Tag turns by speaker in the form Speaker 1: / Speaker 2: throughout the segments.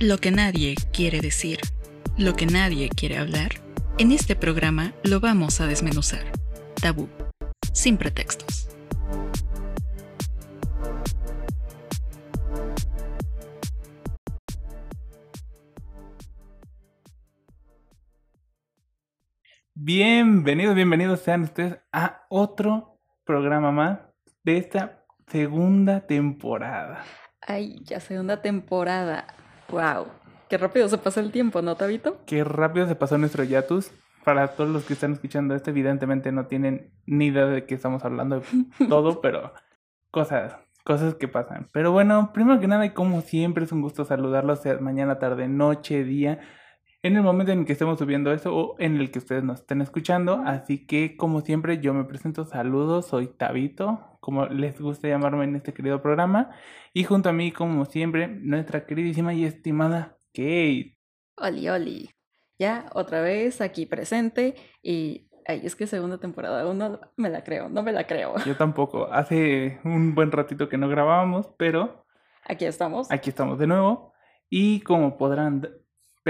Speaker 1: Lo que nadie quiere decir, lo que nadie quiere hablar, en este programa lo vamos a desmenuzar. Tabú, sin pretextos.
Speaker 2: Bienvenidos, bienvenidos sean ustedes a otro programa más de esta segunda temporada.
Speaker 3: Ay, ya segunda temporada. Wow. Qué rápido se pasa el tiempo, ¿no, Tabito?
Speaker 2: Qué rápido se pasó nuestro Yatus. Para todos los que están escuchando esto, evidentemente no tienen ni idea de qué estamos hablando de todo, pero cosas, cosas que pasan. Pero bueno, primero que nada, y como siempre, es un gusto saludarlos sea mañana, tarde, noche, día, en el momento en que estemos subiendo esto o en el que ustedes nos estén escuchando. Así que, como siempre, yo me presento. Saludos, soy Tabito, como les gusta llamarme en este querido programa. Y junto a mí, como siempre, nuestra queridísima y estimada Kate.
Speaker 3: Oli, oli. Ya, otra vez aquí presente y ay, es que segunda temporada uno me la creo, no me la creo.
Speaker 2: Yo tampoco. Hace un buen ratito que no grabábamos, pero
Speaker 3: Aquí estamos.
Speaker 2: aquí estamos de nuevo. Y como podrán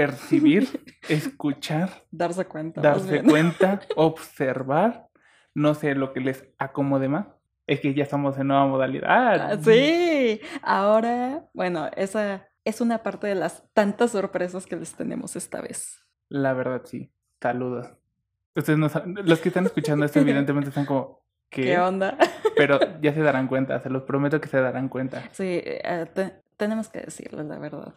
Speaker 2: percibir, escuchar,
Speaker 3: Darse cuenta.
Speaker 2: darse cuenta, observar, no sé lo que les acomode más, es que ya estamos en nueva modalidad.
Speaker 3: Ah, sí. Ahora, bueno, esa es una parte de las tantas sorpresas que les tenemos esta vez.
Speaker 2: La verdad, sí. Saludos. Ustedes no saben- los que están escuchando esto evidentemente están como, ¿qué?
Speaker 3: ¿Qué onda?
Speaker 2: Pero ya se darán cuenta, se los prometo que se darán cuenta.
Speaker 3: Sí, eh, te- tenemos que decirlo, la verdad.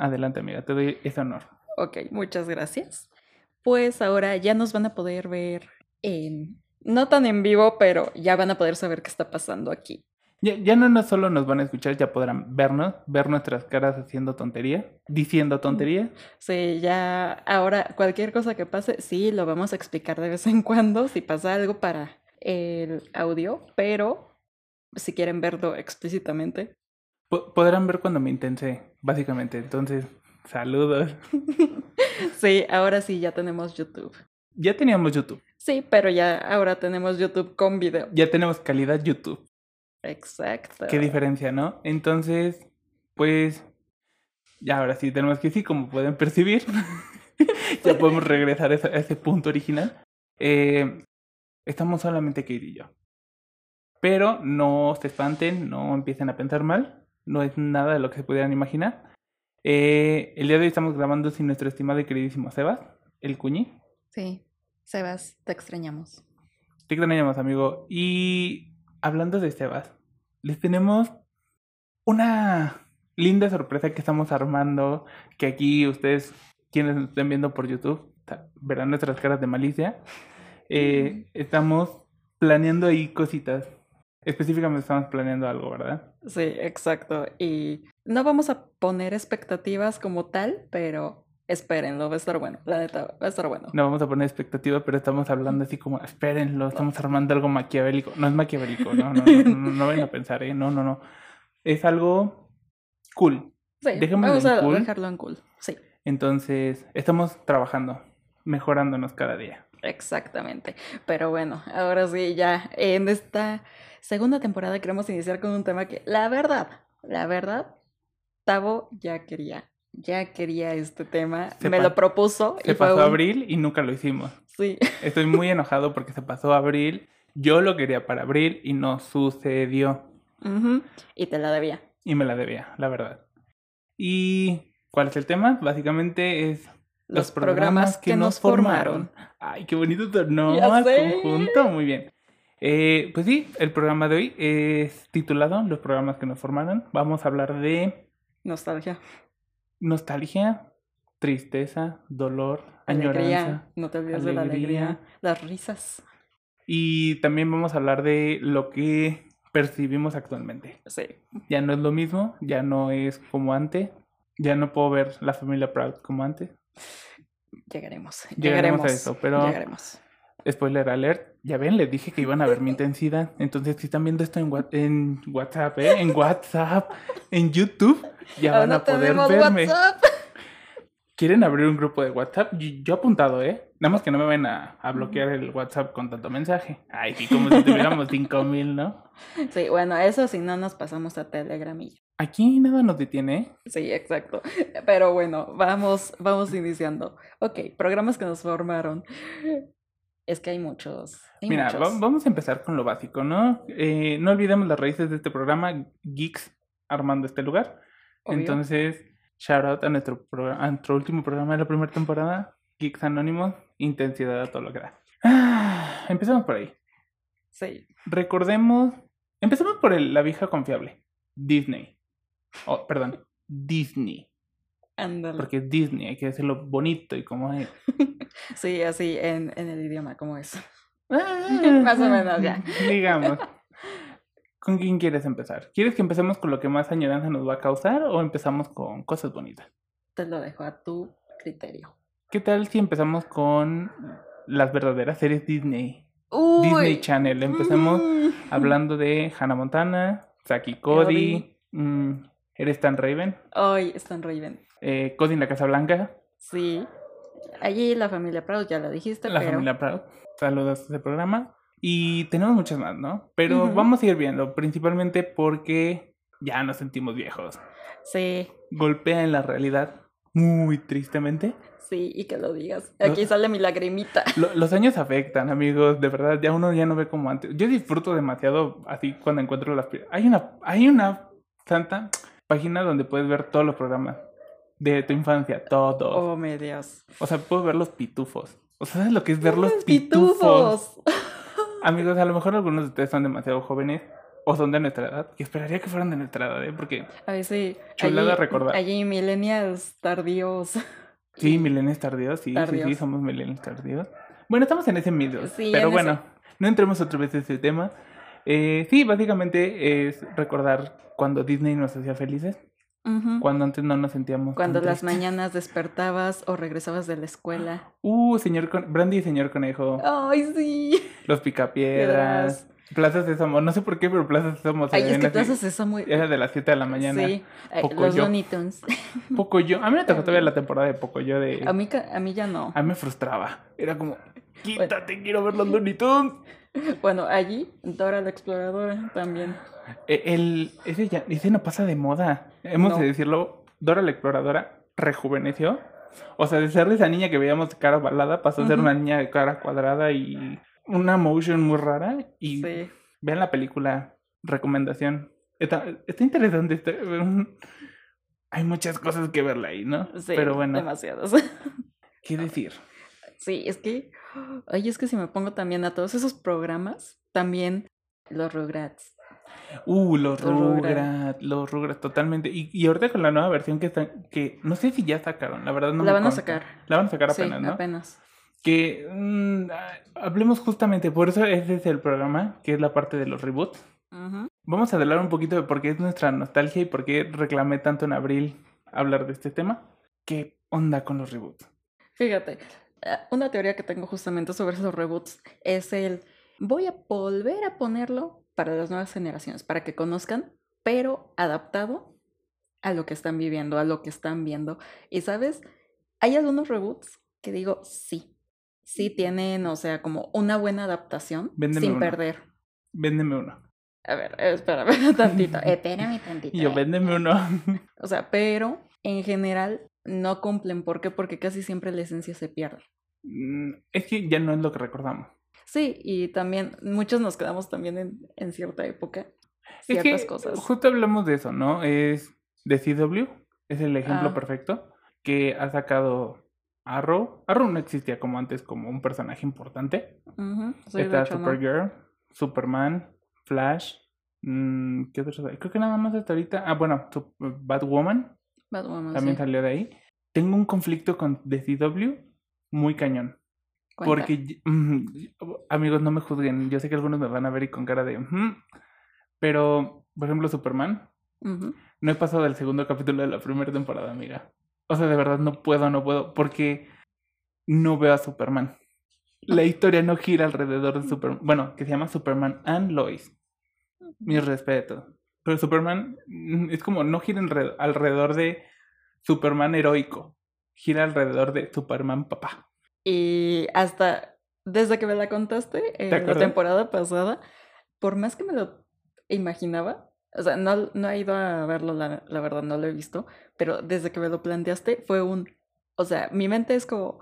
Speaker 2: Adelante, amiga, te doy ese honor.
Speaker 3: Ok, muchas gracias. Pues ahora ya nos van a poder ver en... No tan en vivo, pero ya van a poder saber qué está pasando aquí.
Speaker 2: Ya, ya no, no solo nos van a escuchar, ya podrán vernos, ver nuestras caras haciendo tontería, diciendo tontería.
Speaker 3: Sí, ya ahora cualquier cosa que pase, sí, lo vamos a explicar de vez en cuando, si pasa algo para el audio, pero si quieren verlo explícitamente.
Speaker 2: Po- podrán ver cuando me intensé, básicamente. Entonces, saludos.
Speaker 3: Sí, ahora sí, ya tenemos YouTube.
Speaker 2: Ya teníamos YouTube,
Speaker 3: Sí, pero ya ahora tenemos YouTube con video.
Speaker 2: ya tenemos calidad YouTube.
Speaker 3: Exacto.
Speaker 2: Qué diferencia, ¿no? Entonces, pues, ya ahora sí tenemos que sí, como pueden percibir, ya podemos regresar a ese, a ese punto original. Eh, estamos solamente Kate y yo. Pero no se espanten, no empiecen a pensar mal, no es nada de lo que se pudieran imaginar. Eh, el día de hoy estamos grabando sin nuestro estimado y queridísimo Sebas, el cuñi.
Speaker 3: Sí, Sebas, te extrañamos.
Speaker 2: Te extrañamos, amigo. Y hablando de Sebas, les tenemos una linda sorpresa que estamos armando, que aquí ustedes, quienes nos estén viendo por YouTube, verán nuestras caras de malicia. Eh, estamos planeando ahí cositas. Específicamente estamos planeando algo, ¿verdad?
Speaker 3: Sí, exacto. Y no vamos a poner expectativas como tal, pero espérenlo, va a estar bueno. La neta, va a estar bueno.
Speaker 2: No vamos a poner expectativa, pero estamos hablando así como, espérenlo, estamos armando algo maquiavélico. No es maquiavélico, no, no, no, no, no vayan a pensar, ¿eh? No, no, no. Es algo cool.
Speaker 3: Sí, vamos a
Speaker 2: cool.
Speaker 3: dejarlo en cool. Sí,
Speaker 2: Entonces, estamos trabajando, mejorándonos cada día.
Speaker 3: exactamente. Pero bueno, ahora sí, ya en esta segunda temporada queremos iniciar con un tema que, la verdad, la verdad, Tavo ya quería. Ya quería este tema,
Speaker 2: Se
Speaker 3: me lo propuso
Speaker 2: Se
Speaker 3: y
Speaker 2: pasó
Speaker 3: un-
Speaker 2: abril y nunca lo hicimos.
Speaker 3: Sí,
Speaker 2: Estoy muy enojado porque se pasó abril. Yo lo quería para abril y no sucedió.
Speaker 3: ujú, y te la debía.
Speaker 2: Y me la debía, la verdad. ¿Y cuál es el tema? Básicamente es
Speaker 3: Los, programas que nos formaron.
Speaker 2: Ay, qué bonito
Speaker 3: sé.
Speaker 2: conjunto. Muy bien. Eh, pues sí, el programa de hoy es titulado Los programas que nos formaron. Vamos a hablar de
Speaker 3: Nostalgia.
Speaker 2: nostalgia, tristeza, dolor,
Speaker 3: Alegría,
Speaker 2: añoranza.
Speaker 3: no te olvides de la alegría,
Speaker 2: alegría.
Speaker 3: las risas.
Speaker 2: Y también vamos a hablar de lo que percibimos actualmente.
Speaker 3: Sí,
Speaker 2: Ya no es lo mismo, ya no es como antes, ya no puedo ver la familia Proud como antes.
Speaker 3: llegaremos.
Speaker 2: Llegaremos
Speaker 3: Llegaremos
Speaker 2: a eso, pero-
Speaker 3: Llegaremos.
Speaker 2: Spoiler alert, ya ven, les dije que iban a ver mi intensidad. Entonces, si están viendo esto en, en WhatsApp, ¿eh? en WhatsApp, en YouTube, ya van
Speaker 3: Ahora
Speaker 2: a poder verme.
Speaker 3: WhatsApp.
Speaker 2: ¿Quieren abrir un grupo de WhatsApp? Yo, yo apuntado, ¿eh? Nada más que no me vayan a, a bloquear el WhatsApp con tanto mensaje. Ay, que como si tuviéramos 5000, ¿no?
Speaker 3: Sí, bueno, eso si no nos pasamos a Telegram y
Speaker 2: aquí nada nos detiene. ¿eh?
Speaker 3: Sí, exacto. Pero bueno, vamos, vamos iniciando. Ok, programas que nos formaron. Es que hay muchos. hay
Speaker 2: Mira,
Speaker 3: muchos.
Speaker 2: vamos a empezar con lo básico, ¿no? Eh, no olvidemos las raíces de este programa, Geeks armando este lugar.
Speaker 3: Obvio.
Speaker 2: Entonces, shout out a nuestro, a nuestro último programa de la primera temporada, Geeks Anónimos, intensidad a todo lo que da. Ah, empezamos por ahí.
Speaker 3: Sí,
Speaker 2: Recordemos, empecemos por el- la vieja confiable, Disney. Oh, perdón, Disney. Porque es Disney, hay que decirlo bonito y como es.
Speaker 3: Sí, así en, en el idioma, como es.
Speaker 2: Más
Speaker 3: Más o menos, ya.
Speaker 2: Digamos. ¿Con quién quieres empezar? ¿Quieres que empecemos con lo que más añoranza nos va a causar o empezamos con cosas bonitas?
Speaker 3: Te lo dejo a tu criterio.
Speaker 2: ¿Qué tal si empezamos con las verdaderas series Disney?
Speaker 3: Uy.
Speaker 2: Disney Channel. Empecemos
Speaker 3: Mm.
Speaker 2: hablando de Hannah Montana, Saki Cody, mm, Eres tan Raven,
Speaker 3: Ay, Stan Raven.
Speaker 2: Eh, Cody en la Casa Blanca,
Speaker 3: Sí. Allí la familia Proud, ya lo dijiste,
Speaker 2: la
Speaker 3: pero.
Speaker 2: familia Proud. Saludos a este programa. Y tenemos muchas más, ¿no? Pero vamos a ir viendo, principalmente porque ya nos sentimos viejos.
Speaker 3: Sí,
Speaker 2: Golpea en la realidad muy tristemente.
Speaker 3: sí, y que lo digas. Aquí sale mi lagrimita.
Speaker 2: Lo- los años afectan, amigos, de verdad, ya uno ya no ve como antes. Yo disfruto demasiado así cuando encuentro las... Hay una, hay una santa página donde puedes ver todos los programas de tu infancia, todos.
Speaker 3: Oh, mi Dios.
Speaker 2: O sea, puedo ver los pitufos. O sea, ¿sabes lo que es ver los pitufos? Amigos, a lo mejor algunos de ustedes son demasiado jóvenes o son de nuestra edad, que esperaría que fueran de nuestra edad, ¿eh? Porque
Speaker 3: A ver.
Speaker 2: Chulada
Speaker 3: allí-
Speaker 2: recordar.
Speaker 3: Allí sí, tardíos.
Speaker 2: sí, milenios tardíos, sí, sí, sí, somos milenios tardíos. Bueno, estamos en ese medio,
Speaker 3: Sí,
Speaker 2: pero
Speaker 3: en
Speaker 2: bueno,
Speaker 3: ese-
Speaker 2: no entremos otra vez en ese tema. Eh, sí, básicamente es recordar cuando Disney nos hacía felices, Cuando antes no nos sentíamos.
Speaker 3: Cuando las mañanas despertabas o regresabas de la escuela.
Speaker 2: Uh, señor Con- Brandy y señor Conejo,
Speaker 3: Ay, sí.
Speaker 2: los picapiedras, Plaza Sésamo, no sé por qué, pero Plaza Sésamo
Speaker 3: Ay, es que.
Speaker 2: Era de las 7 de la mañana.
Speaker 3: Sí,
Speaker 2: Poco
Speaker 3: los. Looney Tunes.
Speaker 2: Pocoyo. A mí me tocó todavía la temporada de Pocoyo de.
Speaker 3: A mí, a mí ya no.
Speaker 2: A mí me frustraba. Era como, quítate, quiero ver los Looney Tunes.
Speaker 3: Bueno, allí, Dora la Exploradora también.
Speaker 2: E- El, ese, ya, ese no pasa de moda. Hemos
Speaker 3: No.
Speaker 2: de decirlo. Dora la exploradora rejuveneció. O sea, de ser esa niña que veíamos de cara ovalada, pasó a ser una niña de cara cuadrada y una motion muy rara. Y
Speaker 3: Sí.
Speaker 2: vean la película. Recomendación. Está, está interesante. está- hay muchas cosas que verla ahí, ¿no?
Speaker 3: Sí,
Speaker 2: Pero bueno,
Speaker 3: demasiados.
Speaker 2: ¿qué decir?
Speaker 3: Sí, es que, ay, es que si me pongo también a todos esos programas, también los Rugrats.
Speaker 2: Uh, los
Speaker 3: Los Rugrats.
Speaker 2: Rugrats, los Rugrats, totalmente. Y, y ahorita con la nueva versión que están, que no sé si ya sacaron, la verdad no
Speaker 3: la
Speaker 2: me
Speaker 3: van a sacar.
Speaker 2: La van a sacar
Speaker 3: Sí,
Speaker 2: apenas, ¿no?
Speaker 3: apenas.
Speaker 2: Que mm, ah, hablemos justamente, por eso ese es el programa, que es la parte de los reboots. Vamos a hablar un poquito de por qué es nuestra nostalgia y por qué reclamé tanto en abril hablar de este tema. ¿Qué onda con los reboots?
Speaker 3: Fíjate, una teoría que tengo justamente sobre esos reboots es el voy a volver a ponerlo para las nuevas generaciones, para que conozcan, pero adaptado a lo que están viviendo, a lo que están viendo. Y sabes, hay algunos reboots que digo, sí, sí tienen, o sea, como una buena adaptación
Speaker 2: Véndeme
Speaker 3: sin
Speaker 2: uno.
Speaker 3: perder.
Speaker 2: Véndeme uno.
Speaker 3: A ver, espérame tantito, espérame tantito.
Speaker 2: Yo,
Speaker 3: eh.
Speaker 2: véndeme uno.
Speaker 3: O sea, pero en general no cumplen. ¿Por qué? Porque casi siempre la esencia se pierde.
Speaker 2: Mm, es que ya no es lo que recordamos.
Speaker 3: Sí, y también muchos nos quedamos también en, en cierta época.
Speaker 2: Es
Speaker 3: Ciertas
Speaker 2: que
Speaker 3: cosas.
Speaker 2: justo hablamos de eso, ¿no? Es de CW, es el ejemplo
Speaker 3: Ah.
Speaker 2: perfecto, que ha sacado Arrow. Arrow no existía como antes como un personaje importante.
Speaker 3: Sí, de
Speaker 2: Está. Supergirl, Superman, Flash. mm, ¿Qué otros? Creo que nada más hasta ahorita. Ah, bueno, Batwoman
Speaker 3: Batwoman,
Speaker 2: también
Speaker 3: sí.
Speaker 2: salió de ahí. Tengo un conflicto con The CW muy cañón.
Speaker 3: Cuenta.
Speaker 2: Porque, mm, amigos, no me juzguen. Yo sé que algunos me van a ver y con cara de. Pero, por ejemplo, Superman. No he pasado del segundo capítulo de la primera temporada, amiga. O sea, de verdad no puedo, no puedo. Porque no veo a Superman. La historia no gira alrededor de Superman. Bueno, que se llama Superman and Lois. Mis respetos. Pero Superman mm, es como no gira alre- alrededor de Superman heroico. Gira alrededor de Superman papá.
Speaker 3: Y hasta desde que me la contaste en la temporada pasada, por más que me lo imaginaba, O sea, no, no he ido a verlo, la, la verdad, no lo he visto, pero desde que me lo planteaste fue un... O sea, mi mente es como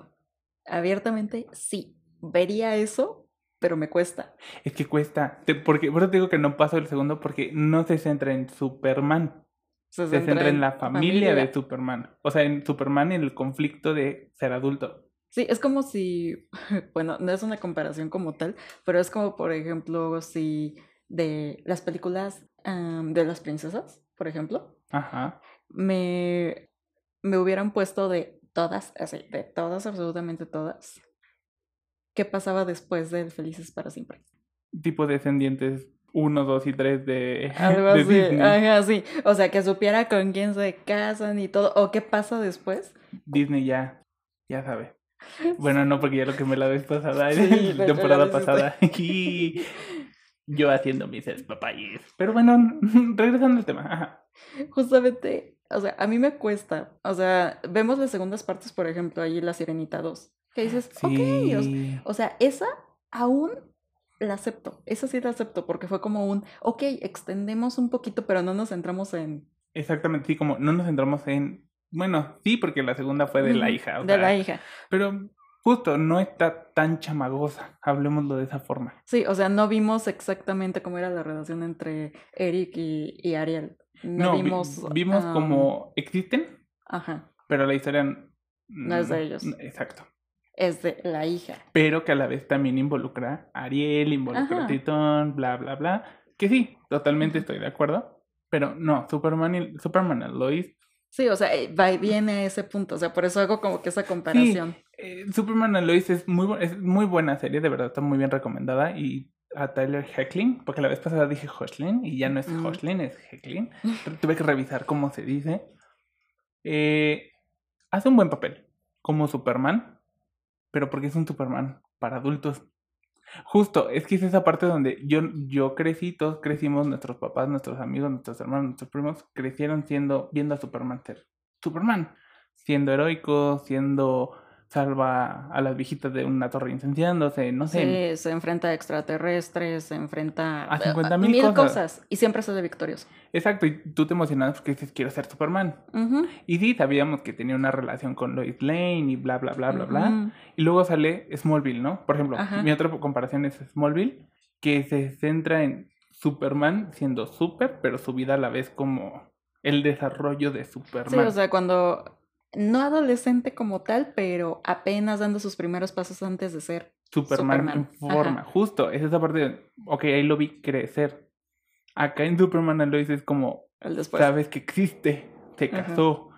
Speaker 3: abiertamente, sí, vería eso, pero me cuesta.
Speaker 2: Es que cuesta. Te- porque, por eso te digo que no paso el segundo porque no se centra en Superman.
Speaker 3: Se
Speaker 2: Se centra en la familia de Superman. O sea, en Superman y el conflicto de ser adulto.
Speaker 3: Sí, es como si, bueno, no es una comparación como tal, pero es como, por ejemplo, si de las películas de las princesas, por ejemplo,
Speaker 2: Ajá.
Speaker 3: me, me hubieran puesto de todas, así, de todas, absolutamente todas, ¿qué pasaba después de Felices para siempre?
Speaker 2: Tipo descendientes 1, 2 y 3 de,
Speaker 3: Algo
Speaker 2: de
Speaker 3: así,
Speaker 2: Disney.
Speaker 3: ajá, sí. O sea, que supiera con quién se casan y todo, o qué pasa después.
Speaker 2: Disney ya, ya sabe. Bueno, no, porque ya lo que me la vez pasada,
Speaker 3: Sí, lo-
Speaker 2: temporada pasada. Y yo haciendo mis papayes. Pero bueno, regresando al tema. Ajá.
Speaker 3: Justamente, o sea, a mí me cuesta. O sea, vemos las segundas partes, por ejemplo, ahí La Sirenita 2, que dices, ok, o,
Speaker 2: Sí.
Speaker 3: o sea, esa aún la acepto. Esa sí la acepto, porque fue como un, ok, extendemos un poquito, pero no nos centramos en...
Speaker 2: Exactamente, sí, como no nos centramos en. Bueno, sí, porque la segunda fue de la hija. o
Speaker 3: De
Speaker 2: sea,
Speaker 3: la hija.
Speaker 2: Pero justo, no está tan chamagosa. Hablemoslo de esa forma.
Speaker 3: Sí, o sea, no vimos exactamente cómo era la relación entre Eric y, y Ariel. No,
Speaker 2: No, vi-
Speaker 3: vimos...
Speaker 2: vimos como existen,
Speaker 3: Ajá,
Speaker 2: pero la historia.
Speaker 3: No es de ellos.
Speaker 2: Exacto.
Speaker 3: Es de la hija.
Speaker 2: Pero que a la vez también involucra a Ariel, involucra
Speaker 3: Ajá.
Speaker 2: a Tritón, bla, bla, bla. Que sí, totalmente estoy de acuerdo. Pero no, Superman y Superman Lois.
Speaker 3: Sí, o sea, eh, va y viene a ese punto. O sea, por eso hago como que esa comparación.
Speaker 2: eh, Superman and Lois es muy, es muy buena serie, de verdad, está muy bien recomendada. Y a Tyler Hecklin, porque la vez pasada dije Hoshlin y ya no es
Speaker 3: Mm.
Speaker 2: Es Hecklin. Tuve que revisar cómo se dice. Eh, hace un buen papel como Superman, pero porque es un Superman para adultos. Justo, es que es esa parte donde yo, yo crecí, todos crecimos, nuestros papás, nuestros amigos, nuestros hermanos, nuestros primos, crecieron siendo, viendo a Superman ser Superman, siendo heroico, siendo salva a las viejitas de una torre incendiándose, no sé,
Speaker 3: Sí, se enfrenta a extraterrestres, se enfrenta
Speaker 2: A
Speaker 3: a
Speaker 2: 50.000
Speaker 3: mil
Speaker 2: cosas.
Speaker 3: cosas. Y siempre sale victorioso.
Speaker 2: Exacto, y tú te emocionabas porque dices, quiero ser Superman. Y sí, sabíamos que tenía una relación con Lois Lane y bla, bla, bla, bla, bla. Y luego sale Smallville, ¿no? Por ejemplo,
Speaker 3: Ajá.
Speaker 2: mi otra comparación es Smallville, que se centra en Superman siendo super, pero su vida a la vez como el desarrollo de Superman.
Speaker 3: Sí, o sea, cuando no adolescente como tal, pero apenas dando sus primeros pasos antes de ser.
Speaker 2: Superman,
Speaker 3: Superman.
Speaker 2: en forma, justo, es esa parte de, ok, ahí lo vi crecer. Acá en Superman and Lois es como,
Speaker 3: El después.
Speaker 2: sabes que existe, se
Speaker 3: Ajá.
Speaker 2: casó,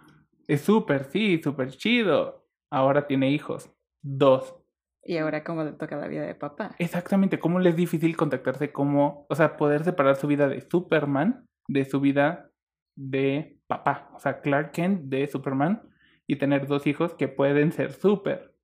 Speaker 2: es súper, sí, súper chido, ahora tiene hijos, dos.
Speaker 3: Y ahora cómo le toca la vida de papá.
Speaker 2: Exactamente, cómo le es difícil contactarse, cómo, o sea, poder separar su vida de Superman de su vida de papá, o sea, Clark Kent de Superman y tener dos hijos que pueden ser super,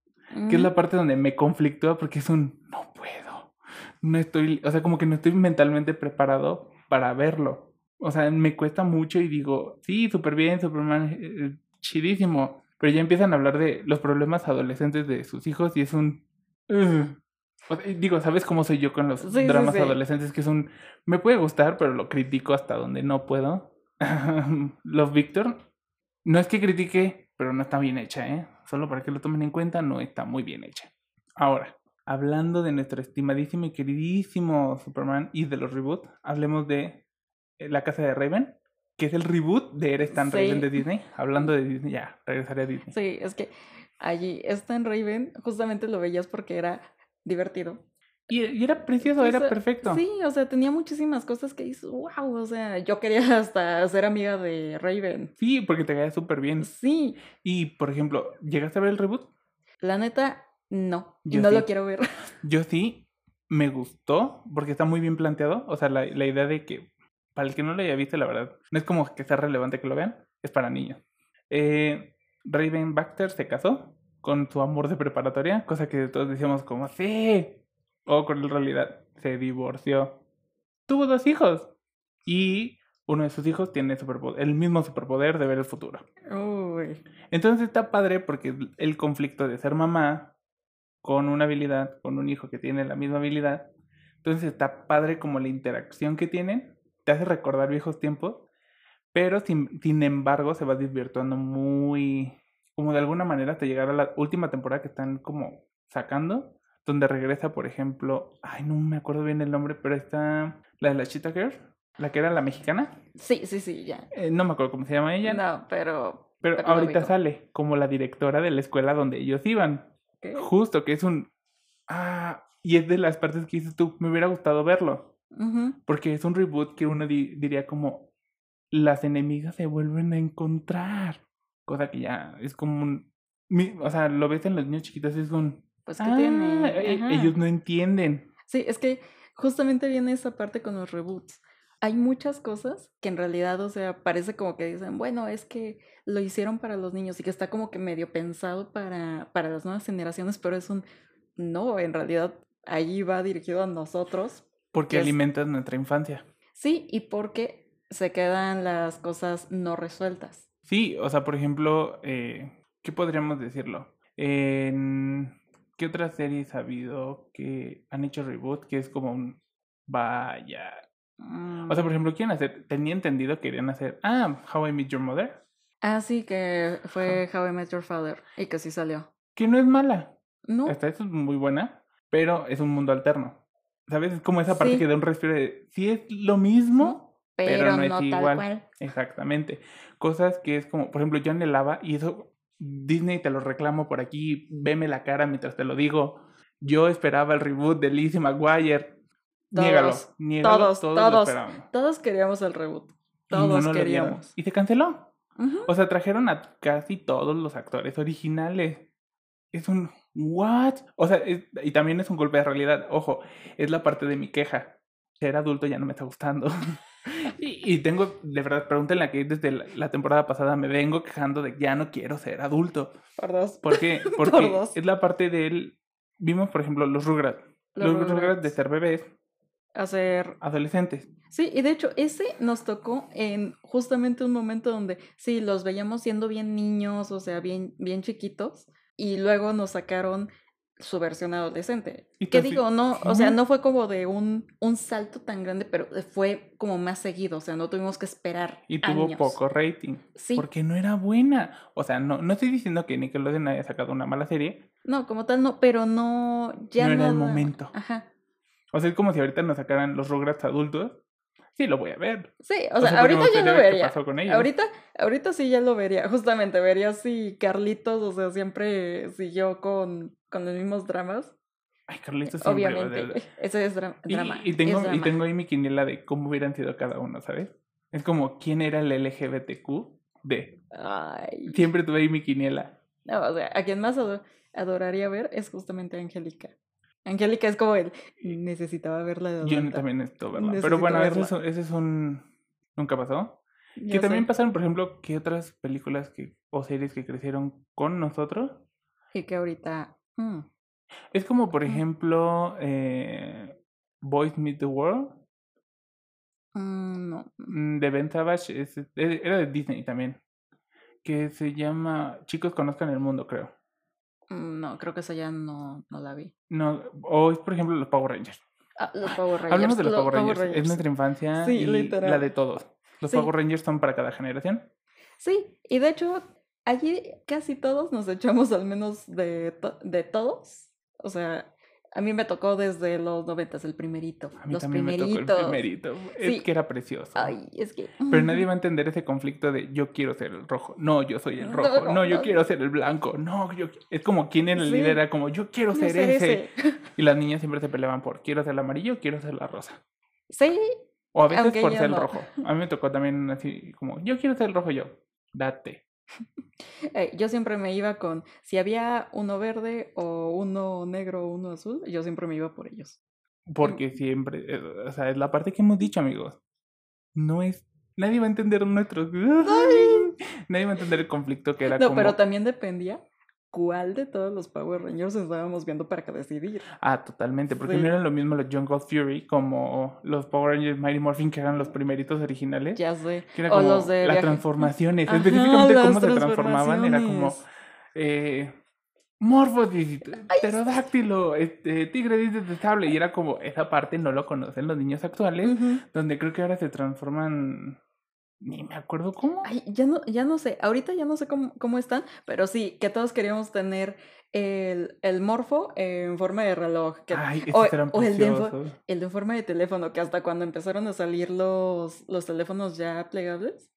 Speaker 2: que es la parte donde me conflictúa porque es un no puedo, no estoy, o sea, como que no estoy mentalmente preparado para verlo, o sea, me cuesta mucho y digo, sí, súper bien, Superman, eh, eh, chidísimo, pero ya empiezan a hablar de los problemas adolescentes de sus hijos y es un... "Ugh". O sea, digo, ¿sabes cómo soy yo con los
Speaker 3: Sí, sí,
Speaker 2: dramas
Speaker 3: sí.
Speaker 2: adolescentes? Que es un... Me puede gustar, pero lo critico hasta donde no puedo. Love Victor, no es que critique, pero no está bien hecha, ¿eh? Solo para que lo tomen en cuenta, no está muy bien hecha. Ahora, hablando de nuestro estimadísimo y queridísimo Superman y de los reboots, hablemos de eh, La Casa de Raven, que es el reboot de Eres tan
Speaker 3: Sí.
Speaker 2: Raven de Disney. Hablando de Disney, ya, regresaré a Disney.
Speaker 3: Sí, es que allí Stan Raven justamente lo veías porque era divertido.
Speaker 2: Y, y era precioso,
Speaker 3: O
Speaker 2: era
Speaker 3: sea,
Speaker 2: perfecto.
Speaker 3: Sí, o sea, tenía muchísimas cosas que dices, wow, o sea, yo quería hasta ser amiga de Raven.
Speaker 2: Sí, porque te caía súper bien.
Speaker 3: Sí,
Speaker 2: Y, por ejemplo, ¿llegaste a ver el reboot?
Speaker 3: la neta, no.
Speaker 2: Yo
Speaker 3: no
Speaker 2: sí.
Speaker 3: lo quiero ver.
Speaker 2: Yo sí, me gustó, porque está muy bien planteado. O sea, la, la idea de que, para el que no lo haya visto, la verdad, no es como que sea relevante que lo vean, es para niños. Eh, Raven Baxter se casó con su amor de preparatoria, cosa que todos decíamos como, sí. O con en realidad, se divorció. Tuvo dos hijos. Y uno de sus hijos tiene superpo- el mismo superpoder de ver el futuro.
Speaker 3: Uy.
Speaker 2: Entonces está padre porque el- conflicto de ser mamá con una habilidad, con un hijo que tiene la misma habilidad. Entonces está padre como la interacción que tienen, te hace recordar viejos tiempos, pero sin, sin embargo se va desvirtuando muy, como de alguna manera te llegará a la última temporada que están como sacando, donde regresa, por ejemplo, ay, no me acuerdo bien el nombre, pero está la de la Cheetah Girl, la que era la mexicana.
Speaker 3: Sí, sí, sí, ya.
Speaker 2: Eh, no me acuerdo cómo se llama ella.
Speaker 3: No, pero...
Speaker 2: Pero, ahorita sale como la directora de la escuela donde ellos iban.
Speaker 3: ¿qué?
Speaker 2: Justo, que es un... Ah, y es de las partes que dices tú, me hubiera gustado verlo. Porque es un reboot que uno di- diría como, las enemigas se vuelven a encontrar. Cosa que ya es como un... mi- o sea, lo ves en los niños chiquitos, es un...
Speaker 3: Pues que
Speaker 2: "Ah,
Speaker 3: tiene...
Speaker 2: e-
Speaker 3: Ajá.
Speaker 2: ellos no entienden.
Speaker 3: Sí, es que justamente viene esa parte con los reboots. Hay muchas cosas que en realidad, o sea, parece como que dicen, bueno, es que lo hicieron para los niños y que está como que medio pensado para, para las nuevas generaciones, pero es un, no, en realidad allí va dirigido a nosotros.
Speaker 2: Porque
Speaker 3: Que es-
Speaker 2: alimentan nuestra infancia.
Speaker 3: Sí, y porque se quedan las cosas no resueltas.
Speaker 2: Sí, o sea, por ejemplo, eh, ¿qué podríamos decirlo? En... ¿Qué otras series ha habido que han hecho reboot? Que es como un... Vaya. O sea, por ejemplo, quieren hacer... Tenía entendido que querían hacer... Ah, How I Met Your Mother.
Speaker 3: Ah, sí, que fue How I Met Your Father y que sí salió.
Speaker 2: Que no es mala.
Speaker 3: No,
Speaker 2: Hasta eso es muy buena. Pero es un mundo alterno. ¿Sabes? Es como esa parte
Speaker 3: Sí.
Speaker 2: que da un respiro de... Sí es lo mismo,
Speaker 3: pero,
Speaker 2: pero no es
Speaker 3: tal
Speaker 2: igual.
Speaker 3: cual.
Speaker 2: Exactamente. Cosas que es como, por ejemplo, yo anhelaba, y eso Disney te lo reclamo por aquí, veme la cara mientras te lo digo. Yo esperaba el reboot de Lizzie McGuire. Niégalo,
Speaker 3: Todos,
Speaker 2: niégalo,
Speaker 3: todos,
Speaker 2: lo
Speaker 3: todos.
Speaker 2: esperábamos.
Speaker 3: Todos queríamos el reboot.
Speaker 2: Y no
Speaker 3: Todos queríamos.
Speaker 2: Y se canceló. O sea, trajeron a casi todos los actores originales. Es un what? O sea, es- y también es un golpe de realidad. Ojo, es la parte de mi queja. Ser adulto ya no me está gustando. y, tengo, de verdad, pregúntenle a que desde la, la temporada pasada me vengo quejando de que ya no quiero ser adulto.
Speaker 3: Por dos.
Speaker 2: ¿Por qué?
Speaker 3: Por
Speaker 2: Porque
Speaker 3: dos.
Speaker 2: es la parte del... Vimos, por ejemplo, los Rugrats.
Speaker 3: Los
Speaker 2: Los, Rugrats de ser bebés,
Speaker 3: Hacer.
Speaker 2: adolescentes.
Speaker 3: Sí, y de hecho, ese nos tocó en justamente un momento donde sí, los veíamos siendo bien niños, o sea, bien, bien chiquitos, y luego nos sacaron su versión adolescente. ¿Qué digo? No, o sea, no fue como de un, un salto tan grande, pero fue como más seguido, o sea, no tuvimos que esperar.
Speaker 2: Y tuvo
Speaker 3: años.
Speaker 2: poco rating.
Speaker 3: Sí.
Speaker 2: Porque no era buena. O sea, no, no estoy diciendo que Nickelodeon haya sacado una mala serie.
Speaker 3: No, como tal, no, pero no. Ya
Speaker 2: No era el momento.
Speaker 3: Ajá.
Speaker 2: O sea, es como si ahorita nos sacaran los Rugrats adultos. Sí, lo voy a ver.
Speaker 3: Sí, o,
Speaker 2: O
Speaker 3: sea, ahorita ya lo
Speaker 2: qué
Speaker 3: vería.
Speaker 2: pasó con ellos.
Speaker 3: Ahorita, ahorita sí ya lo vería. Justamente vería si Carlitos, o sea, siempre siguió con, con los mismos dramas.
Speaker 2: Ay, Carlitos siempre va a
Speaker 3: Obviamente. Ese es dra-
Speaker 2: Y,
Speaker 3: drama.
Speaker 2: y tengo,
Speaker 3: es
Speaker 2: y
Speaker 3: drama.
Speaker 2: tengo ahí mi quiniela de cómo hubieran sido cada uno, ¿sabes? Es como, ¿quién era el LGBTQ? De.
Speaker 3: Ay.
Speaker 2: Siempre tuve ahí mi quiniela.
Speaker 3: No, o sea, a quien más ado- adoraría ver es justamente Angélica. Angélica es como el. Necesitaba verla de
Speaker 2: Yo
Speaker 3: adulta".
Speaker 2: también esto, ¿verdad?
Speaker 3: Necesito
Speaker 2: Pero bueno, ese es,
Speaker 3: verla.
Speaker 2: un- ese es un... Nunca pasó. Que también
Speaker 3: sé.
Speaker 2: pasaron, por ejemplo, que otras películas que, o series que crecieron con nosotros.
Speaker 3: Y que ahorita. Mm,
Speaker 2: Es como, por
Speaker 3: Ujú.
Speaker 2: ejemplo, eh, Boys Meet the World.
Speaker 3: mm, no.
Speaker 2: mm, De Ben Savage. es- e- era de Disney también. Que se llama Chicos Conozcan el Mundo, creo.
Speaker 3: mm, No, creo que esa ya no, no la vi.
Speaker 2: No, o es, por ejemplo, los Power Rangers.
Speaker 3: Ah, los Power Rangers.
Speaker 2: Hablemos de los
Speaker 3: lo-
Speaker 2: Power Rangers. Es nuestra infancia
Speaker 3: Sí,
Speaker 2: y
Speaker 3: literal.
Speaker 2: la de todos. Los
Speaker 3: Sí.
Speaker 2: Power Rangers son para cada generación.
Speaker 3: Sí, y de hecho, allí casi todos nos echamos al menos de, to- de todos. O sea, a mí me tocó desde los noventas, el primerito.
Speaker 2: A mí
Speaker 3: los
Speaker 2: también me
Speaker 3: primeritos.
Speaker 2: tocó el primerito. Es
Speaker 3: Sí.
Speaker 2: que era precioso.
Speaker 3: Ay, es que.
Speaker 2: Pero nadie va a entender ese conflicto de yo quiero ser el rojo. No, yo soy el rojo. No,
Speaker 3: no,
Speaker 2: yo
Speaker 3: no.
Speaker 2: quiero ser el blanco. No, yo es como quien en el
Speaker 3: Sí.
Speaker 2: líder era como yo quiero ser,
Speaker 3: ser
Speaker 2: ese. Y las niñas siempre se peleaban por quiero ser el amarillo, quiero ser la rosa.
Speaker 3: Sí,
Speaker 2: O a veces
Speaker 3: Aunque
Speaker 2: por ser el rojo. A mí me tocó también así como yo quiero ser el rojo yo. Date.
Speaker 3: Eh, yo siempre me iba con. Si había uno verde o uno negro o uno azul, yo siempre me iba por ellos.
Speaker 2: Porque siempre, eh, o sea, es la parte que hemos dicho, amigos. No es nadie va a entender nuestros Nadie va a entender el conflicto que era
Speaker 3: No,
Speaker 2: como
Speaker 3: pero también dependía cuál de todos los Power Rangers estábamos viendo para que decidir.
Speaker 2: Ah, totalmente, porque
Speaker 3: Sí.
Speaker 2: no eran lo mismo los Jungle Fury como los Power Rangers Mighty Morphin, que eran los primeritos originales.
Speaker 3: Ya sé.
Speaker 2: Que era
Speaker 3: o
Speaker 2: como
Speaker 3: los de
Speaker 2: las
Speaker 3: viaje-
Speaker 2: transformaciones,
Speaker 3: Ajá,
Speaker 2: específicamente cómo se transformaban, era como eh, Morphodis, pterodáctilo, este, tigre de sable. Y era como, esa parte no lo conocen los niños actuales, donde creo que ahora se transforman. Ni me acuerdo cómo.
Speaker 3: Ay, ya no, ya no sé, ahorita ya no sé cómo, cómo están, pero sí, que todos queríamos tener el, el morfo en forma de reloj. Que,
Speaker 2: Ay,
Speaker 3: o,
Speaker 2: eran
Speaker 3: o el, de, el de forma de teléfono, que hasta cuando empezaron a salir los, los teléfonos ya plegables,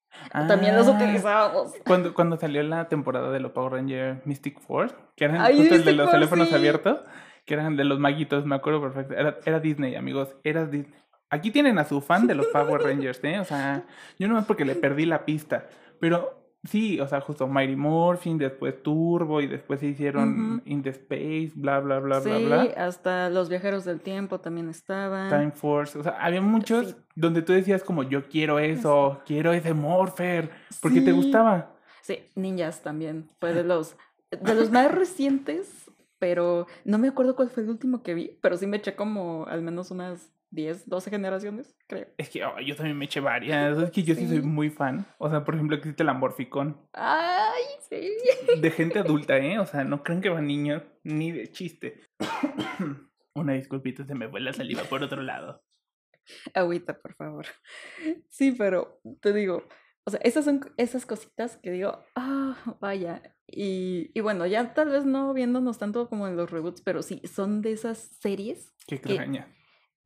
Speaker 3: también los
Speaker 2: Ah,
Speaker 3: utilizábamos.
Speaker 2: Cuando, cuando salió la temporada de los Power Ranger Mystic Force, que eran
Speaker 3: Ay,
Speaker 2: justo el de los
Speaker 3: Force,
Speaker 2: teléfonos
Speaker 3: sí.
Speaker 2: abiertos, que eran de los maguitos, me acuerdo perfecto. Era, era Disney, amigos, era Disney. Aquí tienen a su fan de los Power Rangers, ¿eh? O sea, yo no más porque le perdí la pista, pero sí, o sea, justo Mighty Morphin, después Turbo y después se hicieron. In the Space, bla, bla, bla,
Speaker 3: sí,
Speaker 2: bla, bla.
Speaker 3: hasta los viajeros del tiempo también estaban.
Speaker 2: Time Force, o sea, había muchos
Speaker 3: Sí.
Speaker 2: donde tú decías como yo quiero eso, quiero ese Morpher, porque te
Speaker 3: Sí.
Speaker 2: gustaba.
Speaker 3: Sí, Ninjas también. Fue de los, de los más recientes, pero no me acuerdo cuál fue el último que vi, pero sí me eché como al menos unas 10, 12 generaciones, creo.
Speaker 2: Es que oh, yo también me eché varias. Es que yo sí. soy muy fan. O sea, por ejemplo, existe el Amorficón.
Speaker 3: Ay, sí.
Speaker 2: De gente adulta, ¿eh? O sea, no creen que van niños ni de chiste. Una disculpita, se me fue la saliva por otro lado.
Speaker 3: Agüita, por favor. Sí, pero te digo, o sea, esas son esas cositas que digo, ah, vaya. Y, y bueno, ya tal vez no viéndonos tanto como en los reboots, pero sí, son de esas series
Speaker 2: Qué
Speaker 3: ¿Qué?
Speaker 2: extraña.
Speaker 3: que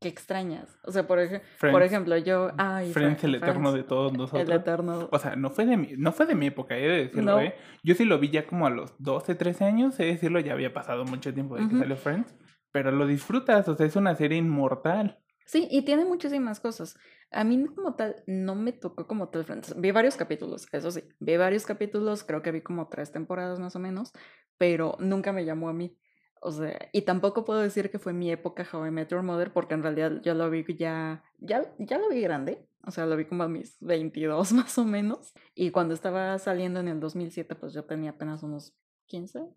Speaker 3: extrañas. O sea, por, ej-
Speaker 2: Friends.
Speaker 3: por ejemplo, yo, ay,
Speaker 2: Friends, el eterno
Speaker 3: Friends,
Speaker 2: de todos
Speaker 3: el
Speaker 2: nosotros.
Speaker 3: eterno.
Speaker 2: O sea, no fue de mi, no fue de mi época, he de decirlo,
Speaker 3: No.
Speaker 2: ¿eh? Yo sí lo vi ya como a los 12, 13 años, he de decirlo, ya había pasado mucho tiempo de que salió Friends. Pero lo disfrutas, o sea, es una serie inmortal.
Speaker 3: Sí, y tiene muchísimas cosas. A mí como tal no me tocó como tal Friends. Vi varios capítulos, eso sí, vi varios capítulos, creo que vi como tres temporadas más o menos, pero nunca me llamó a mí. O sea, y tampoco puedo decir que fue mi época How I Met Your Mother, porque en realidad yo lo vi ya, ya, ya lo vi grande. O sea, lo vi como a mis 22 más o menos. Y cuando estaba saliendo en el 2007, pues yo tenía apenas unos 15,